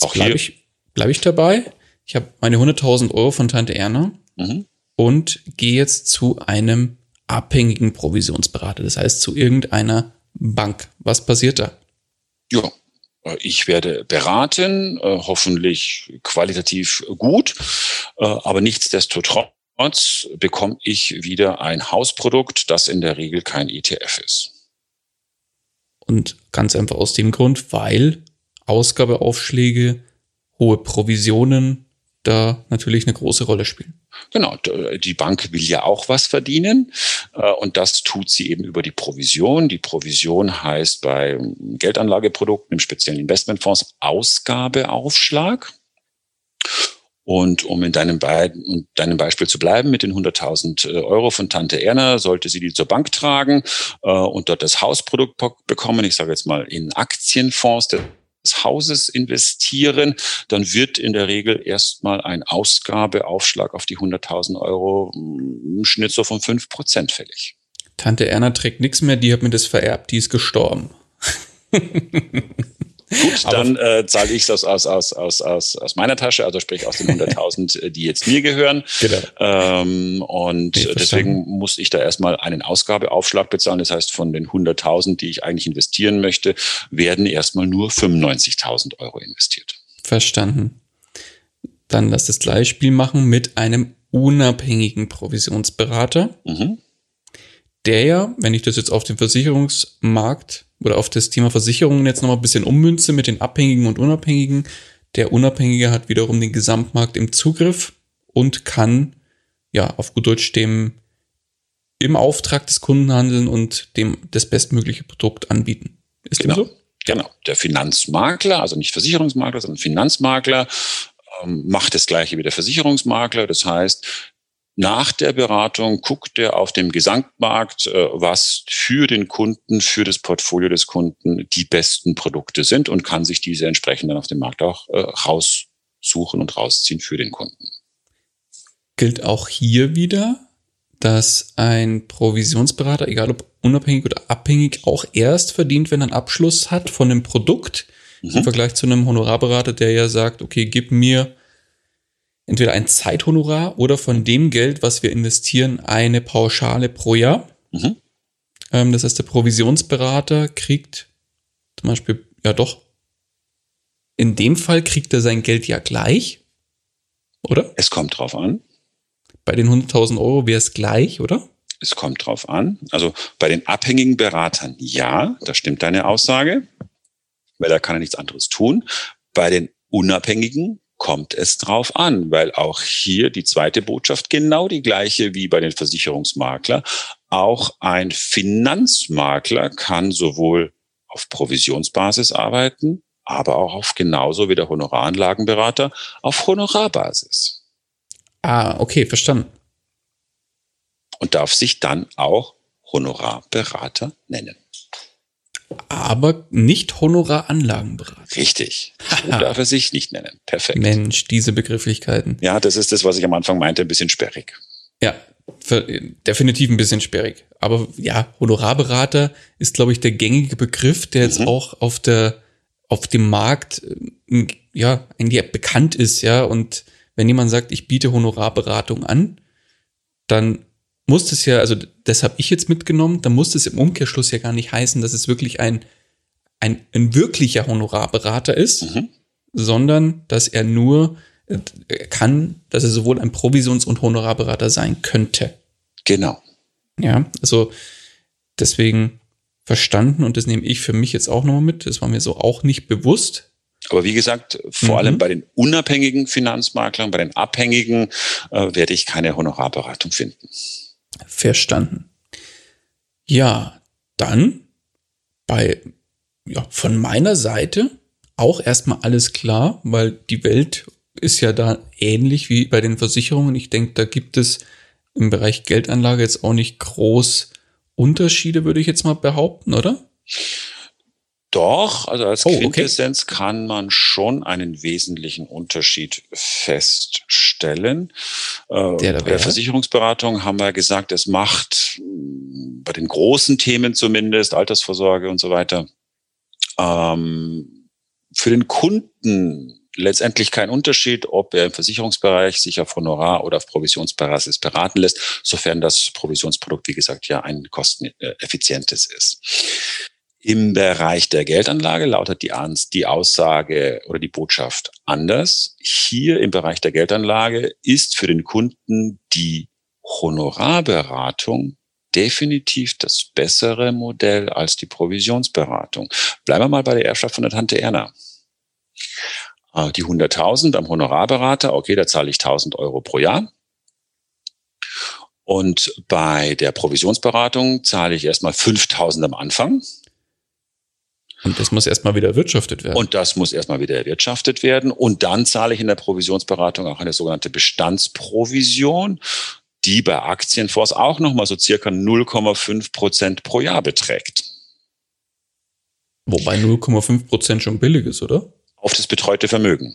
Auch bleibe ich, bleib ich dabei. Ich habe meine 100.000 Euro von Tante Erna mhm. und gehe jetzt zu einem abhängigen Provisionsberater, das heißt zu irgendeiner Bank. Was passiert da? Ja, ich werde beraten, äh, hoffentlich qualitativ gut, äh, aber nichtsdestotrotz bekomme ich wieder ein Hausprodukt, das in der Regel kein ETF ist. Und ganz einfach aus dem Grund, weil Ausgabeaufschläge, hohe Provisionen da natürlich eine große Rolle spielen. Genau, die Bank will ja auch was verdienen äh, und das tut sie eben über die Provision. Die Provision heißt bei Geldanlageprodukten, im speziellen Investmentfonds, Ausgabeaufschlag. Und um in deinem, Be in deinem Beispiel zu bleiben, mit den 100.000 äh, Euro von Tante Erna, sollte sie die zur Bank tragen äh, und dort das Hausprodukt bekommen, ich sage jetzt mal in Aktienfonds des Hauses investieren, dann wird in der Regel erstmal ein Ausgabeaufschlag auf die 100.000 Euro mm, im Schnitt so von 5 Prozent fällig. Tante Erna trägt nichts mehr, die hat mir das vererbt, die ist gestorben. Gut, dann äh, zahle ich das aus, aus, aus, aus, aus meiner Tasche, also sprich aus den 100.000, äh, die jetzt mir gehören. Genau. Ähm, und nee, deswegen muss ich da erstmal einen Ausgabeaufschlag bezahlen. Das heißt, von den 100.000, die ich eigentlich investieren möchte, werden erstmal nur 95.000 Euro investiert. Verstanden. Dann lass das gleiche Spiel machen mit einem unabhängigen Provisionsberater. Mhm. Der ja, wenn ich das jetzt auf den Versicherungsmarkt oder auf das Thema Versicherungen jetzt nochmal ein bisschen ummünze mit den Abhängigen und Unabhängigen. Der Unabhängige hat wiederum den Gesamtmarkt im Zugriff und kann, ja, auf gut Deutsch dem im Auftrag des Kunden handeln und dem das bestmögliche Produkt anbieten. Ist genau. dem so? Genau. Der Finanzmakler, also nicht Versicherungsmakler, sondern Finanzmakler, ähm, macht das Gleiche wie der Versicherungsmakler. Das heißt, nach der Beratung guckt er auf dem Gesamtmarkt, äh, was für den Kunden, für das Portfolio des Kunden die besten Produkte sind und kann sich diese entsprechend dann auf dem Markt auch äh, raussuchen und rausziehen für den Kunden. Gilt auch hier wieder, dass ein Provisionsberater, egal ob unabhängig oder abhängig, auch erst verdient, wenn er einen Abschluss hat von dem Produkt, mhm. im Vergleich zu einem Honorarberater, der ja sagt, okay, gib mir entweder ein Zeithonorar oder von dem Geld, was wir investieren, eine Pauschale pro Jahr. Mhm. Ähm, das heißt, der Provisionsberater kriegt zum Beispiel, ja doch, in dem Fall kriegt er sein Geld ja gleich, oder? Es kommt drauf an. Bei den 100.000 Euro wäre es gleich, oder? Es kommt drauf an. Also bei den abhängigen Beratern ja, da stimmt deine Aussage, weil da kann er nichts anderes tun. Bei den Unabhängigen kommt es drauf an, weil auch hier die zweite Botschaft genau die gleiche wie bei den Versicherungsmakler. Auch ein Finanzmakler kann sowohl auf Provisionsbasis arbeiten, aber auch auf genauso wie der Honoraranlagenberater auf Honorarbasis. Ah, okay, verstanden. Und darf sich dann auch Honorarberater nennen. Aber nicht Honoraranlagenberater. Richtig. So darf er sich nicht nennen. Perfekt. Mensch, diese Begrifflichkeiten. Ja, das ist das, was ich am Anfang meinte, ein bisschen sperrig. Ja, definitiv ein bisschen sperrig. Aber ja, Honorarberater ist, glaube ich, der gängige Begriff, der jetzt mhm. auch auf der auf dem Markt äh, ja eigentlich bekannt ist, ja. Und wenn jemand sagt, ich biete Honorarberatung an, dann muss es ja, also das habe ich jetzt mitgenommen, dann muss es im Umkehrschluss ja gar nicht heißen, dass es wirklich ein, ein, ein wirklicher Honorarberater ist, mhm. sondern dass er nur äh, kann, dass er sowohl ein Provisions- und Honorarberater sein könnte. Genau. Ja, also deswegen verstanden und das nehme ich für mich jetzt auch nochmal mit. Das war mir so auch nicht bewusst. Aber wie gesagt, vor mhm. allem bei den unabhängigen Finanzmaklern, bei den abhängigen äh, werde ich keine Honorarberatung finden. Verstanden. Ja, dann bei ja, von meiner Seite auch erstmal alles klar, weil die Welt ist ja da ähnlich wie bei den Versicherungen. Ich denke, da gibt es im Bereich Geldanlage jetzt auch nicht groß Unterschiede, würde ich jetzt mal behaupten, oder? Doch, also als oh, Quintessenz okay. kann man schon einen wesentlichen Unterschied feststellen. Äh, Der bei der Versicherungsberatung haben wir gesagt, es macht mm, bei den großen Themen zumindest, Altersvorsorge und so weiter, ähm, für den Kunden letztendlich kein Unterschied, ob er im Versicherungsbereich sich auf Honorar- oder auf Provisionsbasis beraten lässt, sofern das Provisionsprodukt, wie gesagt, ja ein kosteneffizientes ist. Im Bereich der Geldanlage lautet die, die Aussage oder die Botschaft anders. Hier im Bereich der Geldanlage ist für den Kunden die Honorarberatung definitiv das bessere Modell als die Provisionsberatung. Bleiben wir mal bei der Erbschaft von der Tante Erna. Äh, die 100.000 beim Honorarberater, okay, da zahle ich 1.000 Euro pro Jahr. Und bei der Provisionsberatung zahle ich erstmal 5.000 am Anfang. Und das muss erstmal wieder erwirtschaftet werden. Und das muss erstmal wieder erwirtschaftet werden. Und dann zahle ich in der Provisionsberatung auch eine sogenannte Bestandsprovision, die bei Aktienfonds auch nochmal so circa 0,5 Prozent pro Jahr beträgt. Wobei 0,5 Prozent schon billig ist, oder? Auf das betreute Vermögen.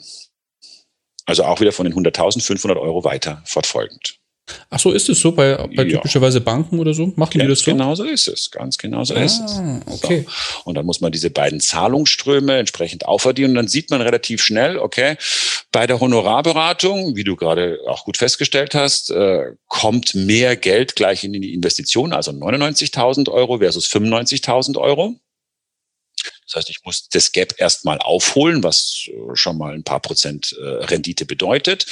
Also auch wieder von den 100.500 Euro weiter fortfolgend. Ach so, ist es so bei, bei ja. typischerweise Banken oder so? Machen ja, die das so? Genau so ist es. Ganz genau so ah, ist es. Okay. So. Und dann muss man diese beiden Zahlungsströme entsprechend aufaddieren. Und dann sieht man relativ schnell, okay, bei der Honorarberatung, wie du gerade auch gut festgestellt hast, äh, kommt mehr Geld gleich in die Investition, also 99.000 Euro versus 95.000 Euro. Das heißt, ich muss das Gap erstmal aufholen, was schon mal ein paar Prozent äh, Rendite bedeutet.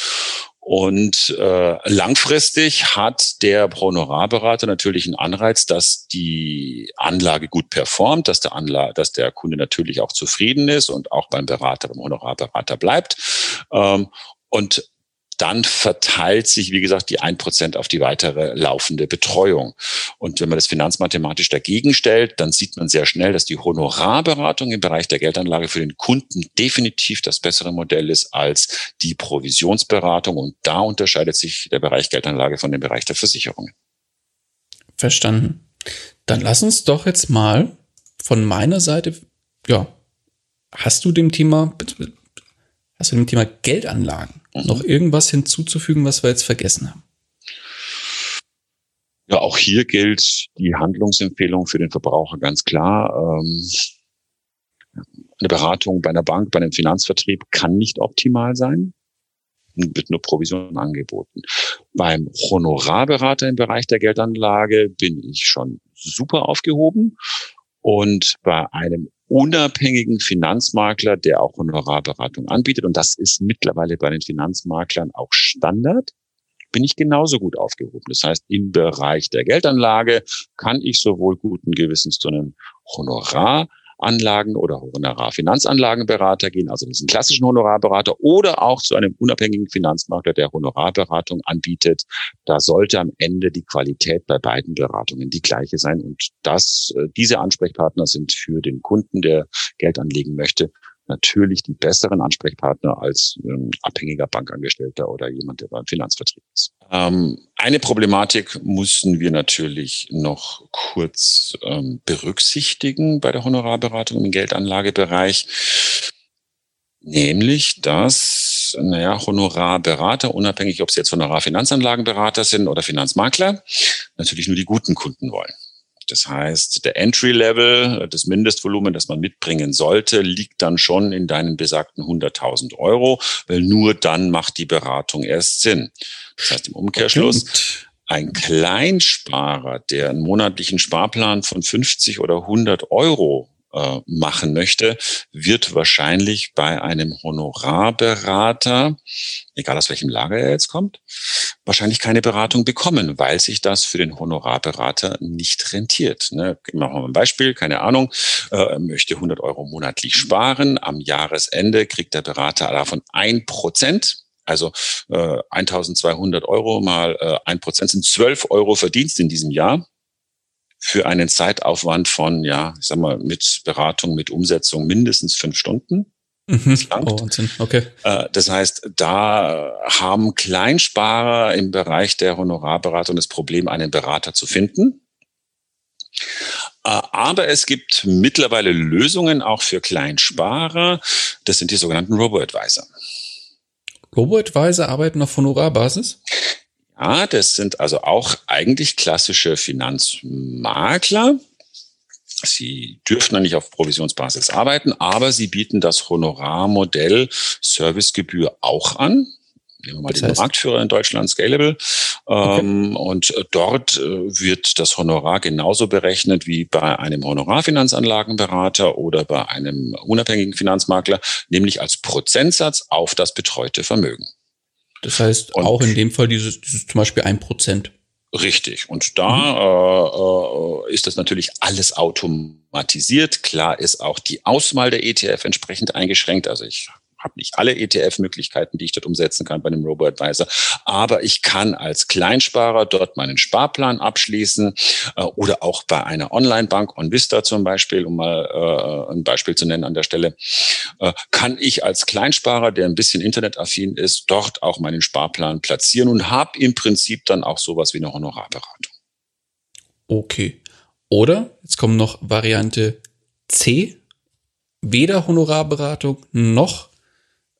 Und äh, langfristig hat der Honorarberater natürlich einen Anreiz, dass die Anlage gut performt, dass der, Anlage, dass der Kunde natürlich auch zufrieden ist und auch beim Berater, beim Honorarberater bleibt. Ähm, und dann verteilt sich, wie gesagt, die ein Prozent auf die weitere laufende Betreuung. Und wenn man das finanzmathematisch dagegen stellt, dann sieht man sehr schnell, dass die Honorarberatung im Bereich der Geldanlage für den Kunden definitiv das bessere Modell ist als die Provisionsberatung. Und da unterscheidet sich der Bereich Geldanlage von dem Bereich der Versicherungen. Verstanden. Dann lass uns doch jetzt mal von meiner Seite, ja, hast du dem Thema, hast du dem Thema Geldanlagen. Noch irgendwas hinzuzufügen, was wir jetzt vergessen haben? Ja, auch hier gilt die Handlungsempfehlung für den Verbraucher ganz klar. Ähm, eine Beratung bei einer Bank, bei einem Finanzvertrieb kann nicht optimal sein wird nur Provision angeboten. Beim Honorarberater im Bereich der Geldanlage bin ich schon super aufgehoben. Und bei einem unabhängigen Finanzmakler, der auch Honorarberatung anbietet. Und das ist mittlerweile bei den Finanzmaklern auch Standard bin ich genauso gut aufgehoben. Das heißt, im Bereich der Geldanlage kann ich sowohl guten Gewissens zu einem Honorar Honoraranlagen oder Honorarfinanzanlagenberater gehen, also diesen klassischen Honorarberater oder auch zu einem unabhängigen Finanzmakler, der Honorarberatung anbietet. Da sollte am Ende die Qualität bei beiden Beratungen die gleiche sein. Und das, äh, diese Ansprechpartner sind für den Kunden, der Geld anlegen möchte, natürlich die besseren Ansprechpartner als ähm, abhängiger Bankangestellter oder jemand, der beim Finanzvertrieb ist. Ähm, eine Problematik mussten wir natürlich noch kurz ähm, berücksichtigen bei der Honorarberatung im Geldanlagebereich, nämlich dass naja, Honorarberater, unabhängig ob sie jetzt Honorarfinanzanlagenberater sind oder Finanzmakler, natürlich nur die guten Kunden wollen. Das heißt, der Entry-Level, das Mindestvolumen, das man mitbringen sollte, liegt dann schon in deinen besagten 100.000 Euro, weil nur dann macht die Beratung erst Sinn. Das heißt im Umkehrschluss, ein Kleinsparer, der einen monatlichen Sparplan von 50 oder 100 Euro äh, machen möchte, wird wahrscheinlich bei einem Honorarberater, egal aus welchem Lager er jetzt kommt, wahrscheinlich keine Beratung bekommen, weil sich das für den Honorarberater nicht rentiert. Ne? Machen wir mal ein Beispiel, keine Ahnung, äh, möchte 100 Euro monatlich sparen, am Jahresende kriegt der Berater davon ein Prozent. Also äh, 1200 Euro mal äh, ein Prozent sind 12 Euro Verdienst in diesem Jahr für einen Zeitaufwand von, ja, ich sag mal, mit Beratung, mit Umsetzung mindestens fünf Stunden. Mhm. Oh, Wahnsinn. Okay. Äh, das heißt, da haben Kleinsparer im Bereich der Honorarberatung das Problem, einen Berater zu finden. Äh, aber es gibt mittlerweile Lösungen auch für Kleinsparer. Das sind die sogenannten Robo-Advisor. Robo-Advisor arbeiten auf Honorarbasis? Ja, das sind also auch eigentlich klassische Finanzmakler. Sie dürfen dann nicht auf Provisionsbasis arbeiten, aber sie bieten das Honorarmodell Servicegebühr auch an. Nehmen wir mal das den heißt? Marktführer in Deutschland, Scalable. Okay. Ähm, und dort äh, wird das Honorar genauso berechnet wie bei einem Honorarfinanzanlagenberater oder bei einem unabhängigen Finanzmakler, nämlich als Prozentsatz auf das betreute Vermögen. Das heißt, und auch in dem Fall dieses, dieses zum Beispiel ein Prozent. Richtig. Und da mhm. äh, ist das natürlich alles automatisiert. Klar ist auch die Auswahl der ETF entsprechend eingeschränkt. Also ich habe nicht alle ETF-Möglichkeiten, die ich dort umsetzen kann bei einem Robo-Advisor, aber ich kann als Kleinsparer dort meinen Sparplan abschließen äh, oder auch bei einer Online-Bank, OnVista zum Beispiel, um mal äh, ein Beispiel zu nennen an der Stelle, äh, kann ich als Kleinsparer, der ein bisschen internetaffin ist, dort auch meinen Sparplan platzieren und habe im Prinzip dann auch sowas wie eine Honorarberatung. Okay. Oder, jetzt kommt noch Variante C, weder Honorarberatung noch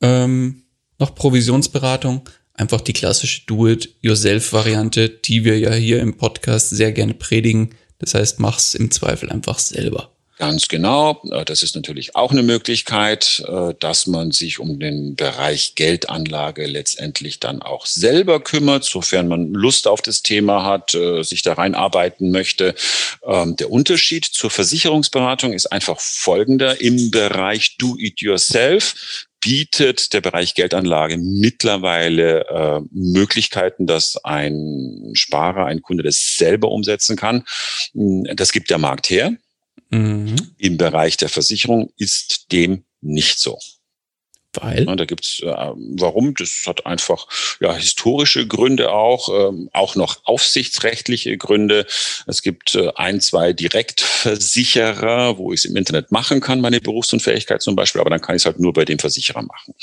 ähm, noch Provisionsberatung, einfach die klassische Do-it-yourself-Variante, die wir ja hier im Podcast sehr gerne predigen. Das heißt, mach's im Zweifel einfach selber. Ganz genau. Äh, das ist natürlich auch eine Möglichkeit, äh, dass man sich um den Bereich Geldanlage letztendlich dann auch selber kümmert, sofern man Lust auf das Thema hat, äh, sich da reinarbeiten möchte. Ähm, der Unterschied zur Versicherungsberatung ist einfach folgender. Im Bereich Do-it-yourself bietet der Bereich Geldanlage mittlerweile äh, Möglichkeiten, dass ein Sparer, ein Kunde das selber umsetzen kann. Das gibt der Markt her. Mhm. Im Bereich der Versicherung ist dem nicht so. Weil? Da gibt's äh, warum? Das hat einfach ja historische Gründe auch, ähm, auch noch aufsichtsrechtliche Gründe. Es gibt äh, ein, zwei Direktversicherer, wo ich es im Internet machen kann, meine Berufsunfähigkeit zum Beispiel, aber dann kann ich es halt nur bei dem Versicherer machen.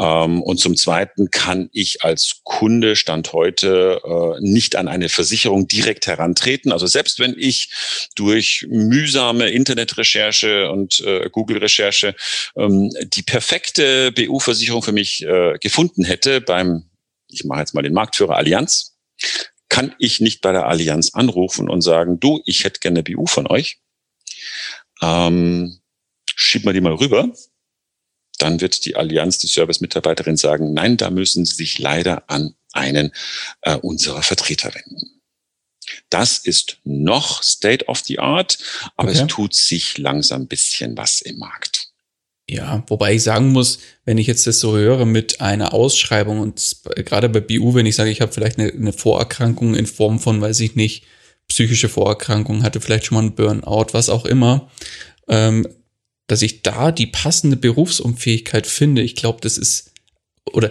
Ähm, und zum Zweiten kann ich als Kunde Stand heute äh, nicht an eine Versicherung direkt herantreten. Also selbst wenn ich durch mühsame Internetrecherche und äh, Google-Recherche ähm, die perfekte BU-Versicherung für mich äh, gefunden hätte beim, ich mache jetzt mal den Marktführer Allianz, kann ich nicht bei der Allianz anrufen und sagen, du, ich hätte gerne BU von euch. Ähm, schieb mal die mal rüber dann wird die Allianz, die Service-Mitarbeiterin sagen, nein, da müssen Sie sich leider an einen äh, unserer Vertreter wenden. Das ist noch State of the Art, aber okay. es tut sich langsam bisschen was im Markt. Ja, wobei ich sagen muss, wenn ich jetzt das so höre mit einer Ausschreibung und gerade bei BU, wenn ich sage, ich habe vielleicht eine, eine Vorerkrankung in Form von, weiß ich nicht, psychische Vorerkrankung, hatte vielleicht schon mal einen Burnout, was auch immer, ähm, dass ich da die passende Berufsunfähigkeit finde. Ich glaube, das ist, oder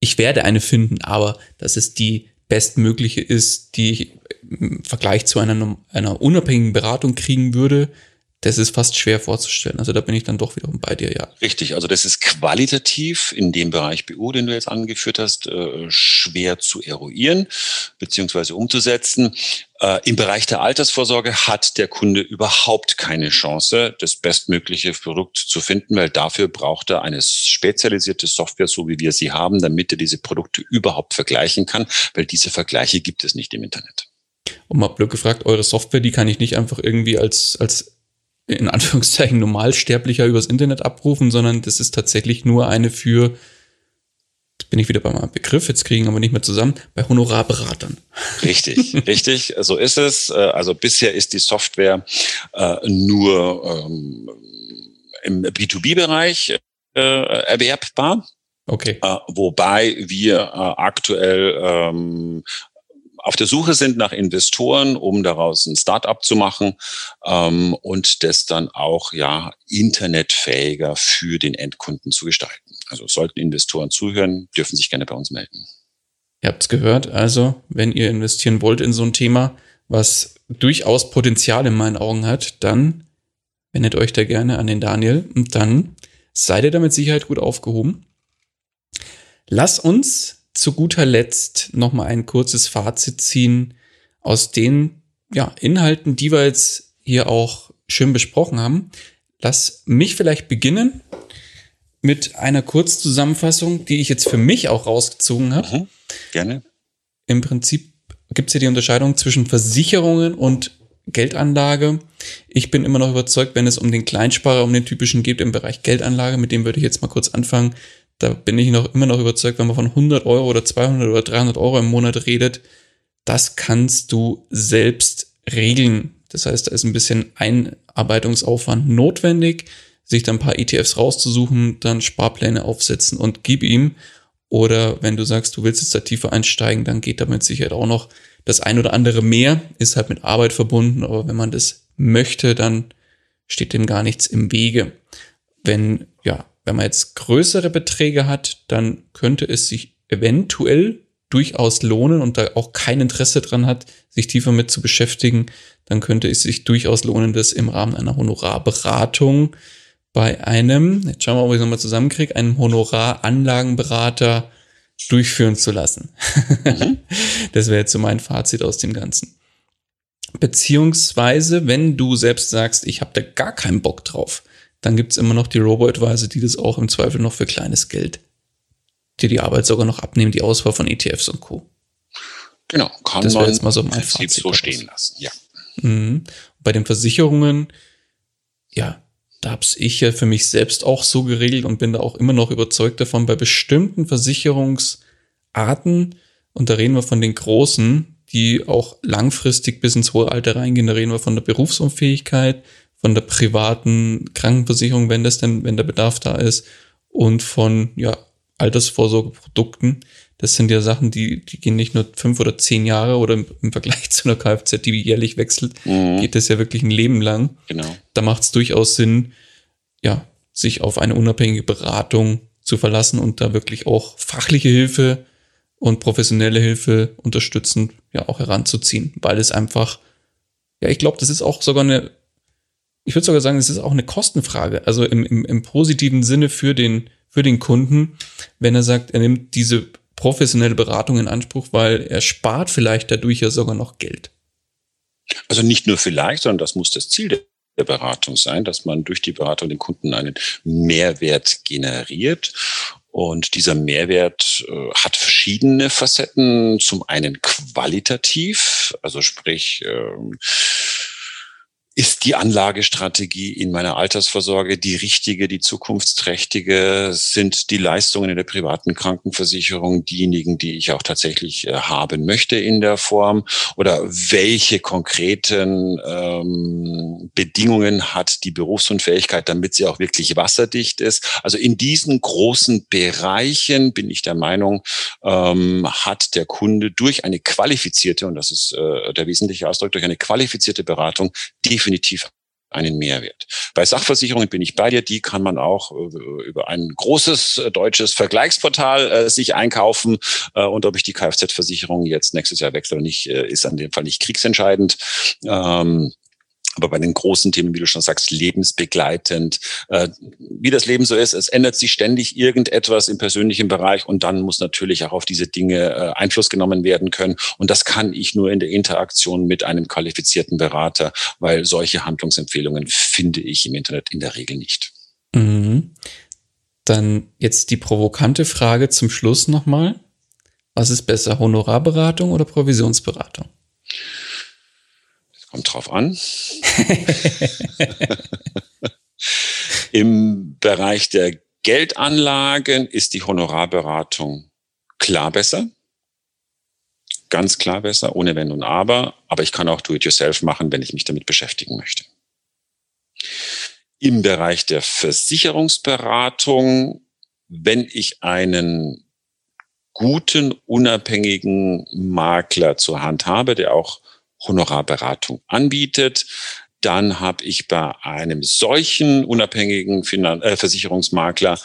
ich werde eine finden, aber dass es die bestmögliche ist, die ich im Vergleich zu einer, einer unabhängigen Beratung kriegen würde, das ist fast schwer vorzustellen. Also da bin ich dann doch wiederum bei dir, ja. Richtig, also das ist qualitativ in dem Bereich BU, den du jetzt angeführt hast, äh, schwer zu eruieren beziehungsweise umzusetzen. Äh, Im Bereich der Altersvorsorge hat der Kunde überhaupt keine Chance, das bestmögliche Produkt zu finden, weil dafür braucht er eine spezialisierte Software, so wie wir sie haben, damit er diese Produkte überhaupt vergleichen kann, weil diese Vergleiche gibt es nicht im Internet. Und mal blöd gefragt, eure Software, die kann ich nicht einfach irgendwie als, als in Anführungszeichen Normalsterblicher übers Internet abrufen, sondern das ist tatsächlich nur eine für, bin ich wieder bei meinem Begriff, jetzt kriegen aber nicht mehr zusammen, bei Honorarberatern. Richtig, richtig, so ist es. Äh, also bisher ist die Software äh, nur ähm, im B2B-Bereich äh, erwerbbar. Okay. Wobei wir aktuell ähm, auf der Suche sind nach Investoren, um daraus ein Startup zu machen ähm, und das dann auch ja internetfähiger für den Endkunden zu gestalten. Also sollten Investoren zuhören, dürfen sich gerne bei uns melden. Ihr habt es gehört, also wenn ihr investieren wollt in so ein Thema, was durchaus Potenzial in meinen Augen hat, dann wendet euch da gerne an den Daniel und dann seid ihr damit Sicherheit gut aufgehoben. Lass uns zu guter Letzt noch mal ein kurzes Fazit ziehen aus den ja, Inhalten, die wir jetzt hier auch schön besprochen haben. Lass mich vielleicht beginnen mit einer Kurzzusammenfassung, die ich jetzt für mich auch rausgezogen habe. Mhm, gerne. Im Prinzip gibt es ja die Unterscheidung zwischen Versicherungen und Geldanlage. Ich bin immer noch überzeugt, wenn es um den Kleinsparer, um den typischen geht im Bereich Geldanlage, mit dem würde ich jetzt mal kurz anfangen, da bin ich noch immer noch überzeugt, wenn man von 100 Euro oder 200 oder 300 Euro im Monat redet, das kannst du selbst regeln. Das heißt, da ist ein bisschen Einarbeitungsaufwand notwendig, sich dann ein paar ETFs rauszusuchen, dann Sparpläne aufsetzen und gib ihm. Oder wenn du sagst, du willst jetzt da tiefer einsteigen, dann geht damit Sicherheit auch noch das ein oder andere mehr, ist halt mit Arbeit verbunden, aber wenn man das möchte, dann steht dem gar nichts im Wege. Wenn, ja, wenn man jetzt größere Beträge hat, dann könnte es sich eventuell durchaus lohnen und da auch kein Interesse dran hat, sich tiefer mit zu beschäftigen, dann könnte es sich durchaus lohnen, das im Rahmen einer Honorarberatung bei einem, jetzt schauen wir mal, ob ich es nochmal zusammenkriege, einem Honoraranlagenberater durchführen zu lassen. Mhm. das wäre jetzt so mein Fazit aus dem Ganzen. Beziehungsweise, wenn du selbst sagst, ich habe da gar keinen Bock drauf, dann gibt's immer noch die Robo-Advisor, die das auch im Zweifel noch für kleines Geld, die die Arbeit sogar noch abnehmen, die Auswahl von ETFs und Co. Genau, kann das man jetzt mal so mein Prinzip so stehen lassen, ja. Mhm. Bei den Versicherungen, ja, da hab's ich ja für mich selbst auch so geregelt und bin da auch immer noch überzeugt davon, bei bestimmten Versicherungsarten, und da reden wir von den großen, die auch langfristig bis ins hohe Alter reingehen, da reden wir von der Berufsunfähigkeit, von der privaten Krankenversicherung, wenn das denn, wenn der Bedarf da ist, und von ja, Altersvorsorgeprodukten. Das sind ja Sachen, die, die gehen nicht nur fünf oder zehn Jahre oder im, im Vergleich zu einer Kfz, die jährlich wechselt, mhm. geht das ja wirklich ein Leben lang. Genau. Da macht es durchaus Sinn, ja, sich auf eine unabhängige Beratung zu verlassen und da wirklich auch fachliche Hilfe und professionelle Hilfe unterstützend ja auch heranzuziehen, weil es einfach, ja, ich glaube, das ist auch sogar eine ich würde sogar sagen, es ist auch eine Kostenfrage. Also im, im, im positiven Sinne für den, für den Kunden, wenn er sagt, er nimmt diese professionelle Beratung in Anspruch, weil er spart vielleicht dadurch ja sogar noch Geld. Also nicht nur vielleicht, sondern das muss das Ziel der Beratung sein, dass man durch die Beratung den Kunden einen Mehrwert generiert. Und dieser Mehrwert äh, hat verschiedene Facetten. Zum einen qualitativ, also sprich, äh, ist die Anlagestrategie in meiner Altersvorsorge die richtige, die zukunftsträchtige? Sind die Leistungen in der privaten Krankenversicherung diejenigen, die ich auch tatsächlich äh, haben möchte in der Form? Oder welche konkreten ähm, Bedingungen hat die Berufsunfähigkeit, damit sie auch wirklich wasserdicht ist? Also in diesen großen Bereichen bin ich der Meinung, ähm, hat der Kunde durch eine qualifizierte, und das ist äh, der wesentliche Ausdruck, durch eine qualifizierte Beratung definitiv einen Mehrwert. Bei Sachversicherungen bin ich bei dir, die kann man auch äh, über ein großes äh, deutsches Vergleichsportal äh, sich einkaufen. Äh, und ob ich die Kfz-Versicherung jetzt nächstes Jahr wechsle oder nicht, äh, ist an dem Fall nicht kriegsentscheidend. Ähm, aber bei den großen Themen, wie du schon sagst, lebensbegleitend, äh, wie das Leben so ist, es ändert sich ständig irgendetwas im persönlichen Bereich und dann muss natürlich auch auf diese Dinge äh, Einfluss genommen werden können. Und das kann ich nur in der Interaktion mit einem qualifizierten Berater, weil solche Handlungsempfehlungen finde ich im Internet in der Regel nicht. Mhm. Dann jetzt die provokante Frage zum Schluss nochmal. Was ist besser, Honorarberatung oder Provisionsberatung? Kommt drauf an. Im Bereich der Geldanlagen ist die Honorarberatung klar besser. Ganz klar besser, ohne Wenn und Aber. Aber ich kann auch Do-it-yourself machen, wenn ich mich damit beschäftigen möchte. Im Bereich der Versicherungsberatung, wenn ich einen guten, unabhängigen Makler zur Hand habe, der auch Honorarberatung anbietet. Dann habe ich bei einem solchen unabhängigen Finan äh, Versicherungsmakler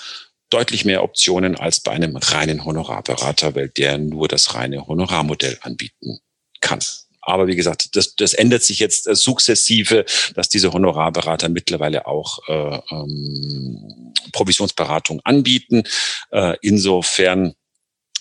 deutlich mehr Optionen als bei einem reinen Honorarberater, weil der nur das reine Honorarmodell anbieten kann. Aber wie gesagt, das, das ändert sich jetzt äh, sukzessive, dass diese Honorarberater mittlerweile auch äh, ähm, Provisionsberatung anbieten. Äh, insofern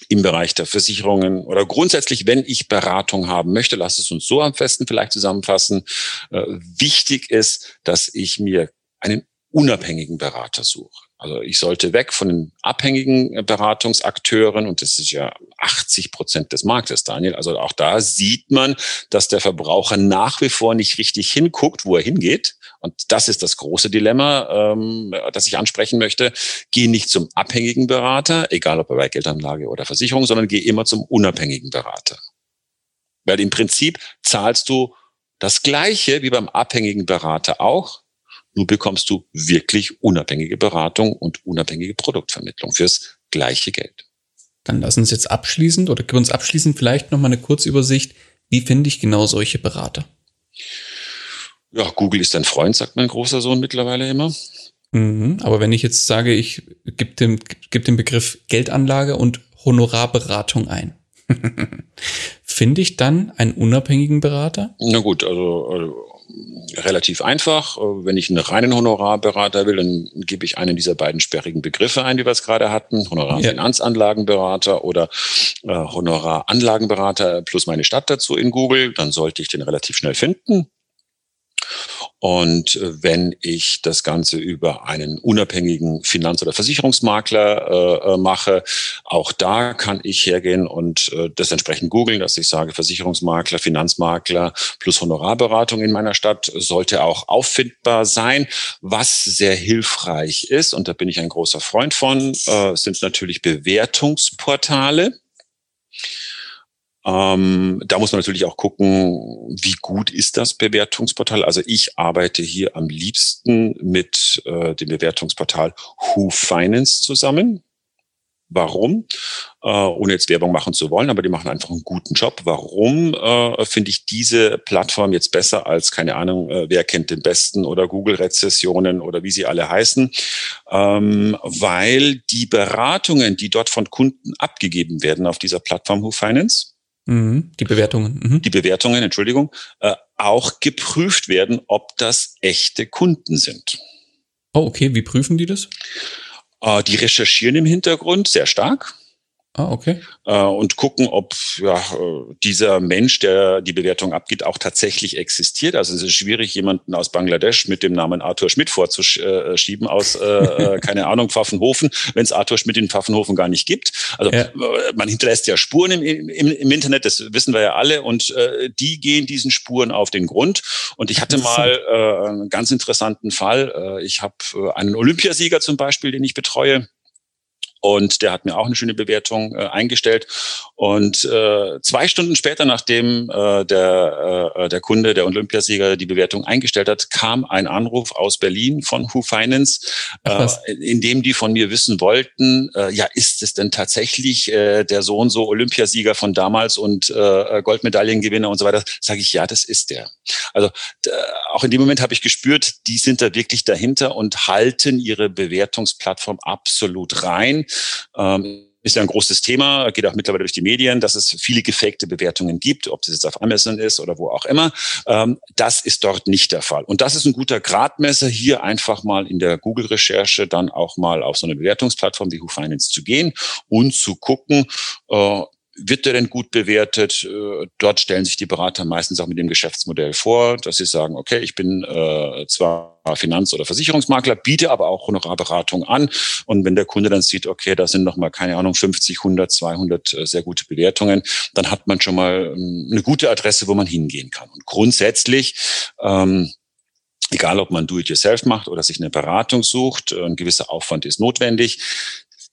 im Bereich der Versicherungen oder grundsätzlich, wenn ich Beratung haben möchte, lass es uns so am besten vielleicht zusammenfassen. Äh, wichtig ist, dass ich mir einen unabhängigen Berater suche. Also ich sollte weg von den abhängigen Beratungsakteuren und das ist ja 80 Prozent des Marktes, Daniel. Also auch da sieht man, dass der Verbraucher nach wie vor nicht richtig hinguckt, wo er hingeht. Und das ist das große Dilemma, ähm, das ich ansprechen möchte. Geh nicht zum abhängigen Berater, egal ob bei Geldanlage oder Versicherung, sondern geh immer zum unabhängigen Berater. Weil im Prinzip zahlst du das Gleiche wie beim abhängigen Berater auch, nur bekommst du wirklich unabhängige Beratung und unabhängige Produktvermittlung fürs gleiche Geld. Dann lass uns jetzt abschließend oder gib uns abschließend vielleicht noch mal eine Kurzübersicht. Wie finde ich genau solche Berater? Ja, Google ist dein Freund, sagt mein großer Sohn mittlerweile immer. Mhm, aber wenn ich jetzt sage, ich gebe dem, geb dem Begriff Geldanlage und Honorarberatung ein, finde ich dann einen unabhängigen Berater? Na gut, also, also relativ einfach. Äh, wenn ich einen reinen Honorarberater will, dann gebe ich einen dieser beiden sperrigen Begriffe ein, die wir es gerade hatten. Honorarfinanzanlagenberater oder äh, Honoraranlagenberater plus meine Stadt dazu in Google. Dann sollte ich den relativ schnell finden. Und äh, wenn ich das Ganze über einen unabhängigen Finanz- oder Versicherungsmakler äh, äh, mache, auch da kann ich hergehen und äh, das entsprechend googeln, dass ich sage, Versicherungsmakler, Finanzmakler plus Honorarberatung in meiner Stadt sollte auch auffindbar sein. Was sehr hilfreich ist, und da bin ich ein großer Freund von, äh, sind natürlich Bewertungsportale. Ähm, da muss man natürlich auch gucken, wie gut ist das Bewertungsportal. Also ich arbeite hier am liebsten mit äh, dem Bewertungsportal Who Finance zusammen. Warum? Äh, ohne jetzt Werbung machen zu wollen, aber die machen einfach einen guten Job. Warum äh, finde ich diese Plattform jetzt besser als, keine Ahnung, äh, wer kennt den besten oder Google-Rezessionen oder wie sie alle heißen? Ähm, weil die Beratungen, die dort von Kunden abgegeben werden auf dieser Plattform Who Finance, Mhm, die Bewertungen. Mhm. Die Bewertungen, Entschuldigung, äh, auch geprüft werden, ob das echte Kunden sind. Oh, okay. Wie prüfen die das? Äh, die recherchieren im Hintergrund sehr stark. Ah, okay. Äh, und gucken, ob ja, dieser Mensch, der die Bewertung abgibt, auch tatsächlich existiert. Also es ist schwierig, jemanden aus Bangladesch mit dem Namen Arthur Schmidt vorzuschieben aus, äh, äh keine Ahnung, Pfaffenhofen, wenn es Arthur Schmidt in Pfaffenhofen gar nicht gibt. Also ja. Äh, man hinterlässt ja Spuren im, im, im, Internet, das wissen wir ja alle, und äh, die gehen diesen Spuren auf den Grund. Und ich hatte mal äh, einen ganz interessanten Fall. Äh, ich habe einen Olympiasieger zum Beispiel, den ich betreue und der hat mir auch eine schöne Bewertung äh, eingestellt. Und äh, zwei Stunden später, nachdem äh, der, äh, der Kunde, der Olympiasieger, die Bewertung eingestellt hat, kam ein Anruf aus Berlin von Who Finance, äh, in dem die von mir wissen wollten, äh, ja, ist es denn tatsächlich äh, der so und so Olympiasieger von damals und äh, Goldmedaillengewinner und so weiter? Sage ich, ja, das ist der. Also auch in dem Moment habe ich gespürt, die sind da wirklich dahinter und halten ihre Bewertungsplattform absolut rein. Ähm, ist ja ein großes Thema, geht auch mittlerweile durch die Medien, dass es viele gefakte Bewertungen gibt, ob das jetzt auf Amazon ist oder wo auch immer. Ähm, das ist dort nicht der Fall. Und das ist ein guter Gradmesser, hier einfach mal in der Google-Recherche dann auch mal auf so eine Bewertungsplattform wie WhoFinance zu gehen und zu gucken, äh, wird der denn gut bewertet? Äh, dort stellen sich die Berater meistens auch mit dem Geschäftsmodell vor, dass sie sagen, okay, ich bin äh, zwar Finanz- oder Versicherungsmakler, biete aber auch Honorarberatung an. Und wenn der Kunde dann sieht, okay, da sind nochmal, keine Ahnung, 50, 100, 200 äh, sehr gute Bewertungen, dann hat man schon mal ähm, eine gute Adresse, wo man hingehen kann. Und grundsätzlich, ähm, egal ob man Do-it-yourself macht oder sich eine Beratung sucht, ein gewisser Aufwand ist notwendig.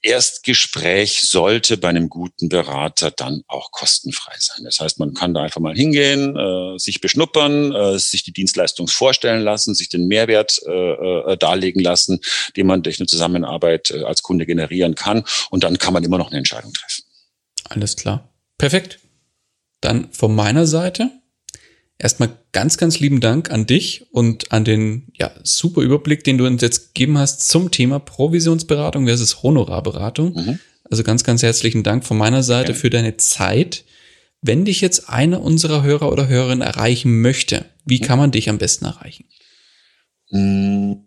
Erstgespräch sollte bei einem guten Berater dann auch kostenfrei sein. Das heißt, man kann da einfach mal hingehen, äh, sich beschnuppern, äh, sich die Dienstleistung vorstellen lassen, sich den Mehrwert äh, äh, darlegen lassen, den man durch eine Zusammenarbeit äh, als Kunde generieren kann. Und dann kann man immer noch eine Entscheidung treffen. Alles klar. Perfekt. Dann von meiner Seite Erstmal ganz, ganz lieben Dank an dich und an den ja, super Überblick, den du uns jetzt gegeben hast zum Thema Provisionsberatung versus Honorarberatung. Mhm. Also ganz, ganz herzlichen Dank von meiner Seite ja. für deine Zeit. Wenn dich jetzt einer unserer Hörer oder Hörerinnen erreichen möchte, wie mhm. kann man dich am besten erreichen? Mhm.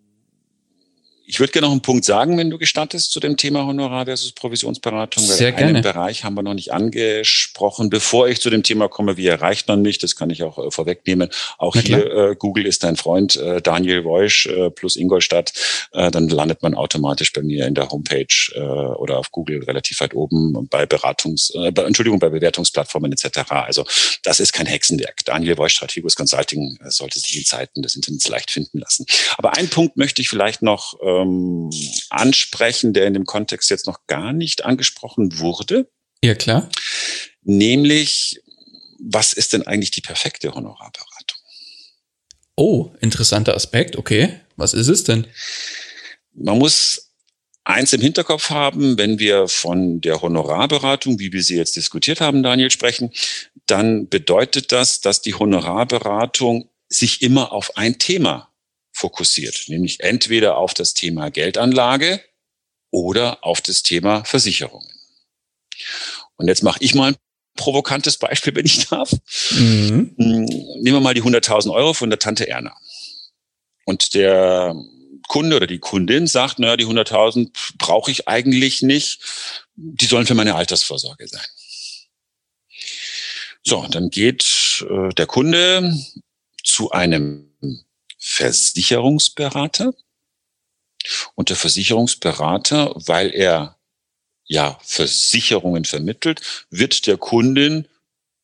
Ich würde gerne noch einen Punkt sagen, wenn du gestattest, zu dem Thema Honorar versus Provisionsberatung. Sehr gerne. Einen Bereich haben wir noch nicht angesprochen. Bevor ich zu dem Thema komme, wie erreicht man mich, das kann ich auch äh, vorwegnehmen. Auch hier, äh, Google ist dein Freund, äh, Daniel Woisch äh, plus Ingolstadt. Äh, dann landet man automatisch bei mir in der Homepage äh, oder auf Google relativ weit oben bei Beratungs, äh, bei, Entschuldigung, bei Bewertungsplattformen etc. Also das ist kein Hexenwerk. Daniel Woisch, Strategus Consulting, sollte sich in Zeiten des Internets leicht finden lassen. Aber einen Punkt möchte ich vielleicht noch ähm, ansprechen, der in dem Kontext jetzt noch gar nicht angesprochen wurde. Ja, klar. Nämlich, was ist denn eigentlich die perfekte Honorarberatung? Oh, interessanter Aspekt. Okay, was ist es denn? Man muss eins im Hinterkopf haben, wenn wir von der Honorarberatung, wie wir sie jetzt diskutiert haben, Daniel, sprechen, dann bedeutet das, dass die Honorarberatung sich immer auf ein Thema fokussiert, nämlich entweder auf das Thema Geldanlage oder auf das Thema Versicherungen. Und jetzt mache ich mal ein provokantes Beispiel, wenn ich darf. Mhm. Hm, nehmen wir mal die 100.000 Euro von der Tante Erna. Und der Kunde oder die Kundin sagt, naja, die 100.000 brauche ich eigentlich nicht. Die sollen für meine Altersvorsorge sein. So, dann geht äh, der Kunde zu einem Versicherungsberater. Und der Versicherungsberater, weil er ja Versicherungen vermittelt, wird der Kundin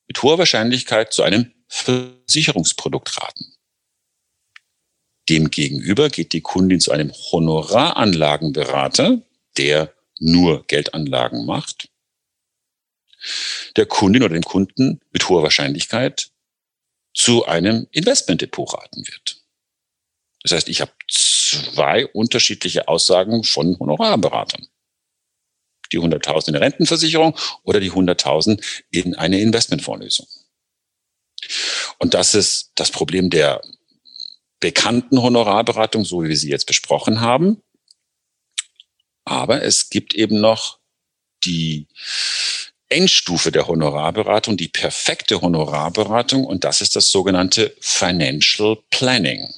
mit hoher Wahrscheinlichkeit zu einem Versicherungsprodukt raten. Demgegenüber geht die Kundin zu einem Honoraranlagenberater, der nur Geldanlagen macht. Der Kundin oder dem Kunden mit hoher Wahrscheinlichkeit zu einem Investmentdepot raten wird. Das heißt, ich habe zwei unterschiedliche Aussagen von Honorarberatern. Die 100.000 in der Rentenversicherung oder die 100.000 in eine Investmentfondslösung. Und das ist das Problem der bekannten Honorarberatung, so wie wir sie jetzt besprochen haben. Aber es gibt eben noch die Endstufe der Honorarberatung, die perfekte Honorarberatung, und das ist das sogenannte Financial Planning.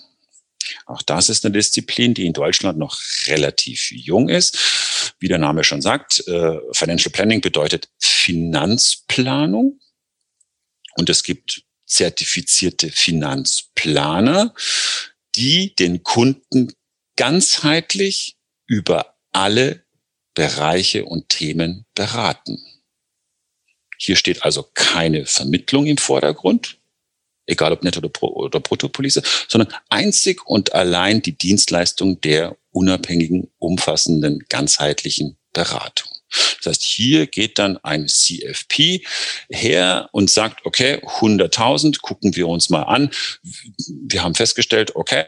Auch das ist eine Disziplin, die in Deutschland noch relativ jung ist. Wie der Name schon sagt, äh, Financial Planning bedeutet Finanzplanung. Und es gibt zertifizierte Finanzplaner, die den Kunden ganzheitlich über alle Bereiche und Themen beraten. Hier steht also keine Vermittlung im Vordergrund, egal ob Netto- oder Bruttopolice, sondern einzig und allein die Dienstleistung der unabhängigen, umfassenden, ganzheitlichen Beratung. Das heißt, hier geht dann ein CFP her und sagt, okay, 100.000, gucken wir uns mal an. Wir haben festgestellt, okay,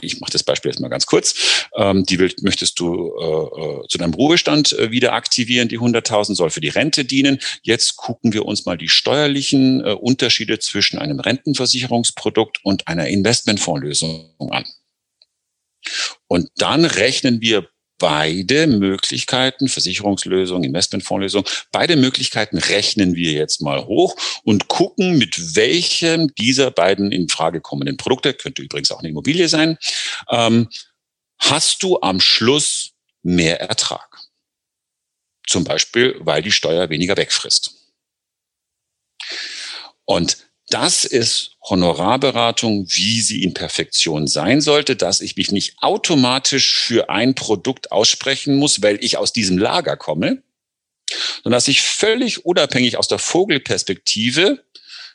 ich mache das Beispiel jetzt mal ganz kurz, ähm, die will, möchtest du äh, äh zu deinem Ruhestand äh, wieder aktivieren, die 100.000 soll für die Rente dienen. Jetzt gucken wir uns mal die steuerlichen äh, Unterschiede zwischen einem Rentenversicherungsprodukt und einer Investmentfondslösung an. Und dann rechnen wir beide Möglichkeiten, Versicherungslösung, Investmentfondslösung, beide Möglichkeiten rechnen wir jetzt mal hoch und gucken, mit welchem dieser beiden in Frage kommenden Produkte, könnte übrigens auch eine Immobilie sein, ähm, hast du am Schluss mehr Ertrag. Zum Beispiel, weil die Steuer weniger wegfrisst. Und das ist Honorarberatung, wie sie in Perfektion sein sollte, dass ich mich nicht automatisch für ein Produkt aussprechen muss, weil ich aus diesem Lager komme, sondern dass ich völlig unabhängig aus der Vogelperspektive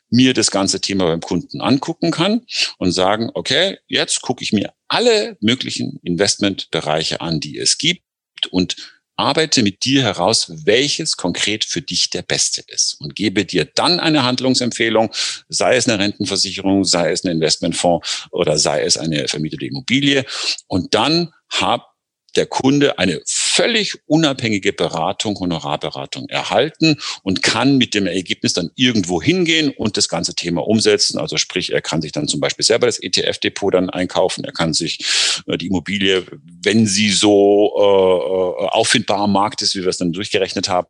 mir das ganze Thema beim Kunden angucken kann und sagen, okay, jetzt gucke ich mir alle möglichen Investmentbereiche an, die es gibt und arbeite mit dir heraus, welches konkret für dich der beste ist und gebe dir dann eine Handlungsempfehlung, sei es eine Rentenversicherung, sei es ein Investmentfonds oder sei es eine vermietete Immobilie. Und dann hab der Kunde eine völlig unabhängige Beratung, Honorarberatung erhalten und kann mit dem Ergebnis dann irgendwo hingehen und das ganze Thema umsetzen. Also sprich, er kann sich dann zum Beispiel selber das ETF-Depot dann einkaufen. Er kann sich äh, die Immobilie, wenn sie so äh, äh, auffindbar am Markt ist, wie wir es dann durchgerechnet haben,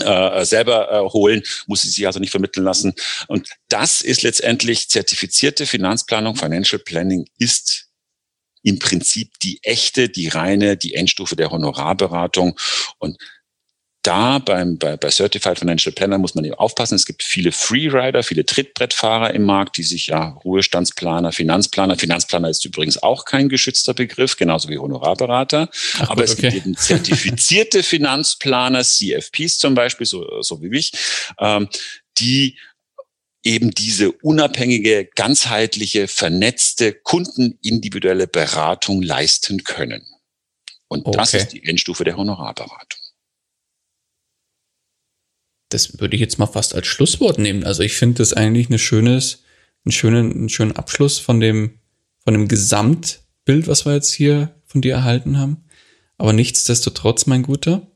äh, selber äh, holen, muss sie sich also nicht vermitteln lassen. Und das ist letztendlich zertifizierte Finanzplanung, Financial Planning ist im Prinzip die echte, die reine, die Endstufe der Honorarberatung. Und da beim, bei, bei Certified Financial Planner muss man eben aufpassen. Es gibt viele Freerider, viele Trittbrettfahrer im Markt, die sich ja Ruhestandsplaner, Finanzplaner, Finanzplaner ist übrigens auch kein geschützter Begriff, genauso wie Honorarberater. Ach, Aber gut, es okay. gibt eben zertifizierte Finanzplaner, CFPs zum Beispiel, so, so wie ich, ähm, die eben diese unabhängige, ganzheitliche, vernetzte, kundenindividuelle Beratung leisten können. Und okay. das ist die Endstufe der Honorarberatung. Das würde ich jetzt mal fast als Schlusswort nehmen. Also ich finde das eigentlich eine schönes, einen schönen, einen schönen Abschluss von dem, von dem Gesamtbild, was wir jetzt hier von dir erhalten haben. Aber nichtsdestotrotz, mein Guter,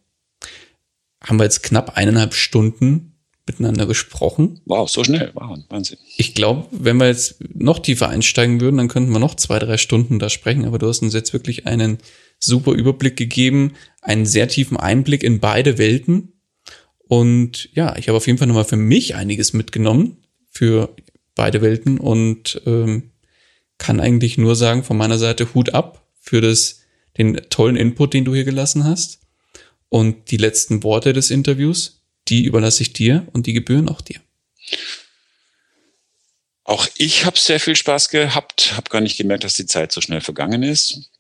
haben wir jetzt knapp eineinhalb Stunden miteinander gesprochen. Wow, so schnell. Wow, Wahnsinn. Ich glaube, wenn wir jetzt noch tiefer einsteigen würden, dann könnten wir noch zwei, drei Stunden da sprechen. Aber du hast uns jetzt wirklich einen super Überblick gegeben, einen sehr tiefen Einblick in beide Welten. Und ja, ich habe auf jeden Fall nochmal für mich einiges mitgenommen für beide Welten und ähm, kann eigentlich nur sagen, von meiner Seite Hut ab für das, den tollen Input, den du hier gelassen hast. Und die letzten Worte des Interviews die überlasse ich dir und die gebühren auch dir. Auch ich habe sehr viel Spaß gehabt, habe gar nicht gemerkt, dass die Zeit so schnell vergangen ist.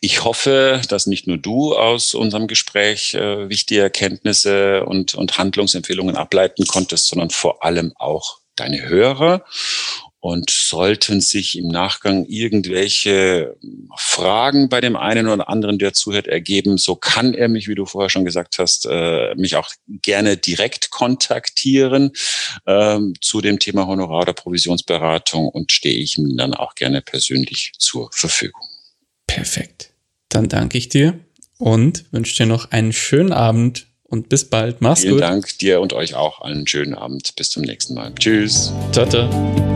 Ich hoffe, dass nicht nur du aus unserem Gespräch äh, wichtige Erkenntnisse und, und Handlungsempfehlungen ableiten konntest, sondern vor allem auch deine Hörer. Und sollten sich im Nachgang irgendwelche Fragen bei dem einen oder anderen, der zuhört, ergeben, so kann er mich, wie du vorher schon gesagt hast, äh, mich auch gerne direkt kontaktieren ähm, zu dem Thema Honorar- oder Provisionsberatung und stehe ich ihm dann auch gerne persönlich zur Verfügung. Perfekt. Dann danke ich dir und wünsche dir noch einen schönen Abend und bis bald. Mach's Vielen gut. Vielen Dank dir und euch auch einen schönen Abend. Bis zum nächsten Mal. Tschüss. Ciao, ciao.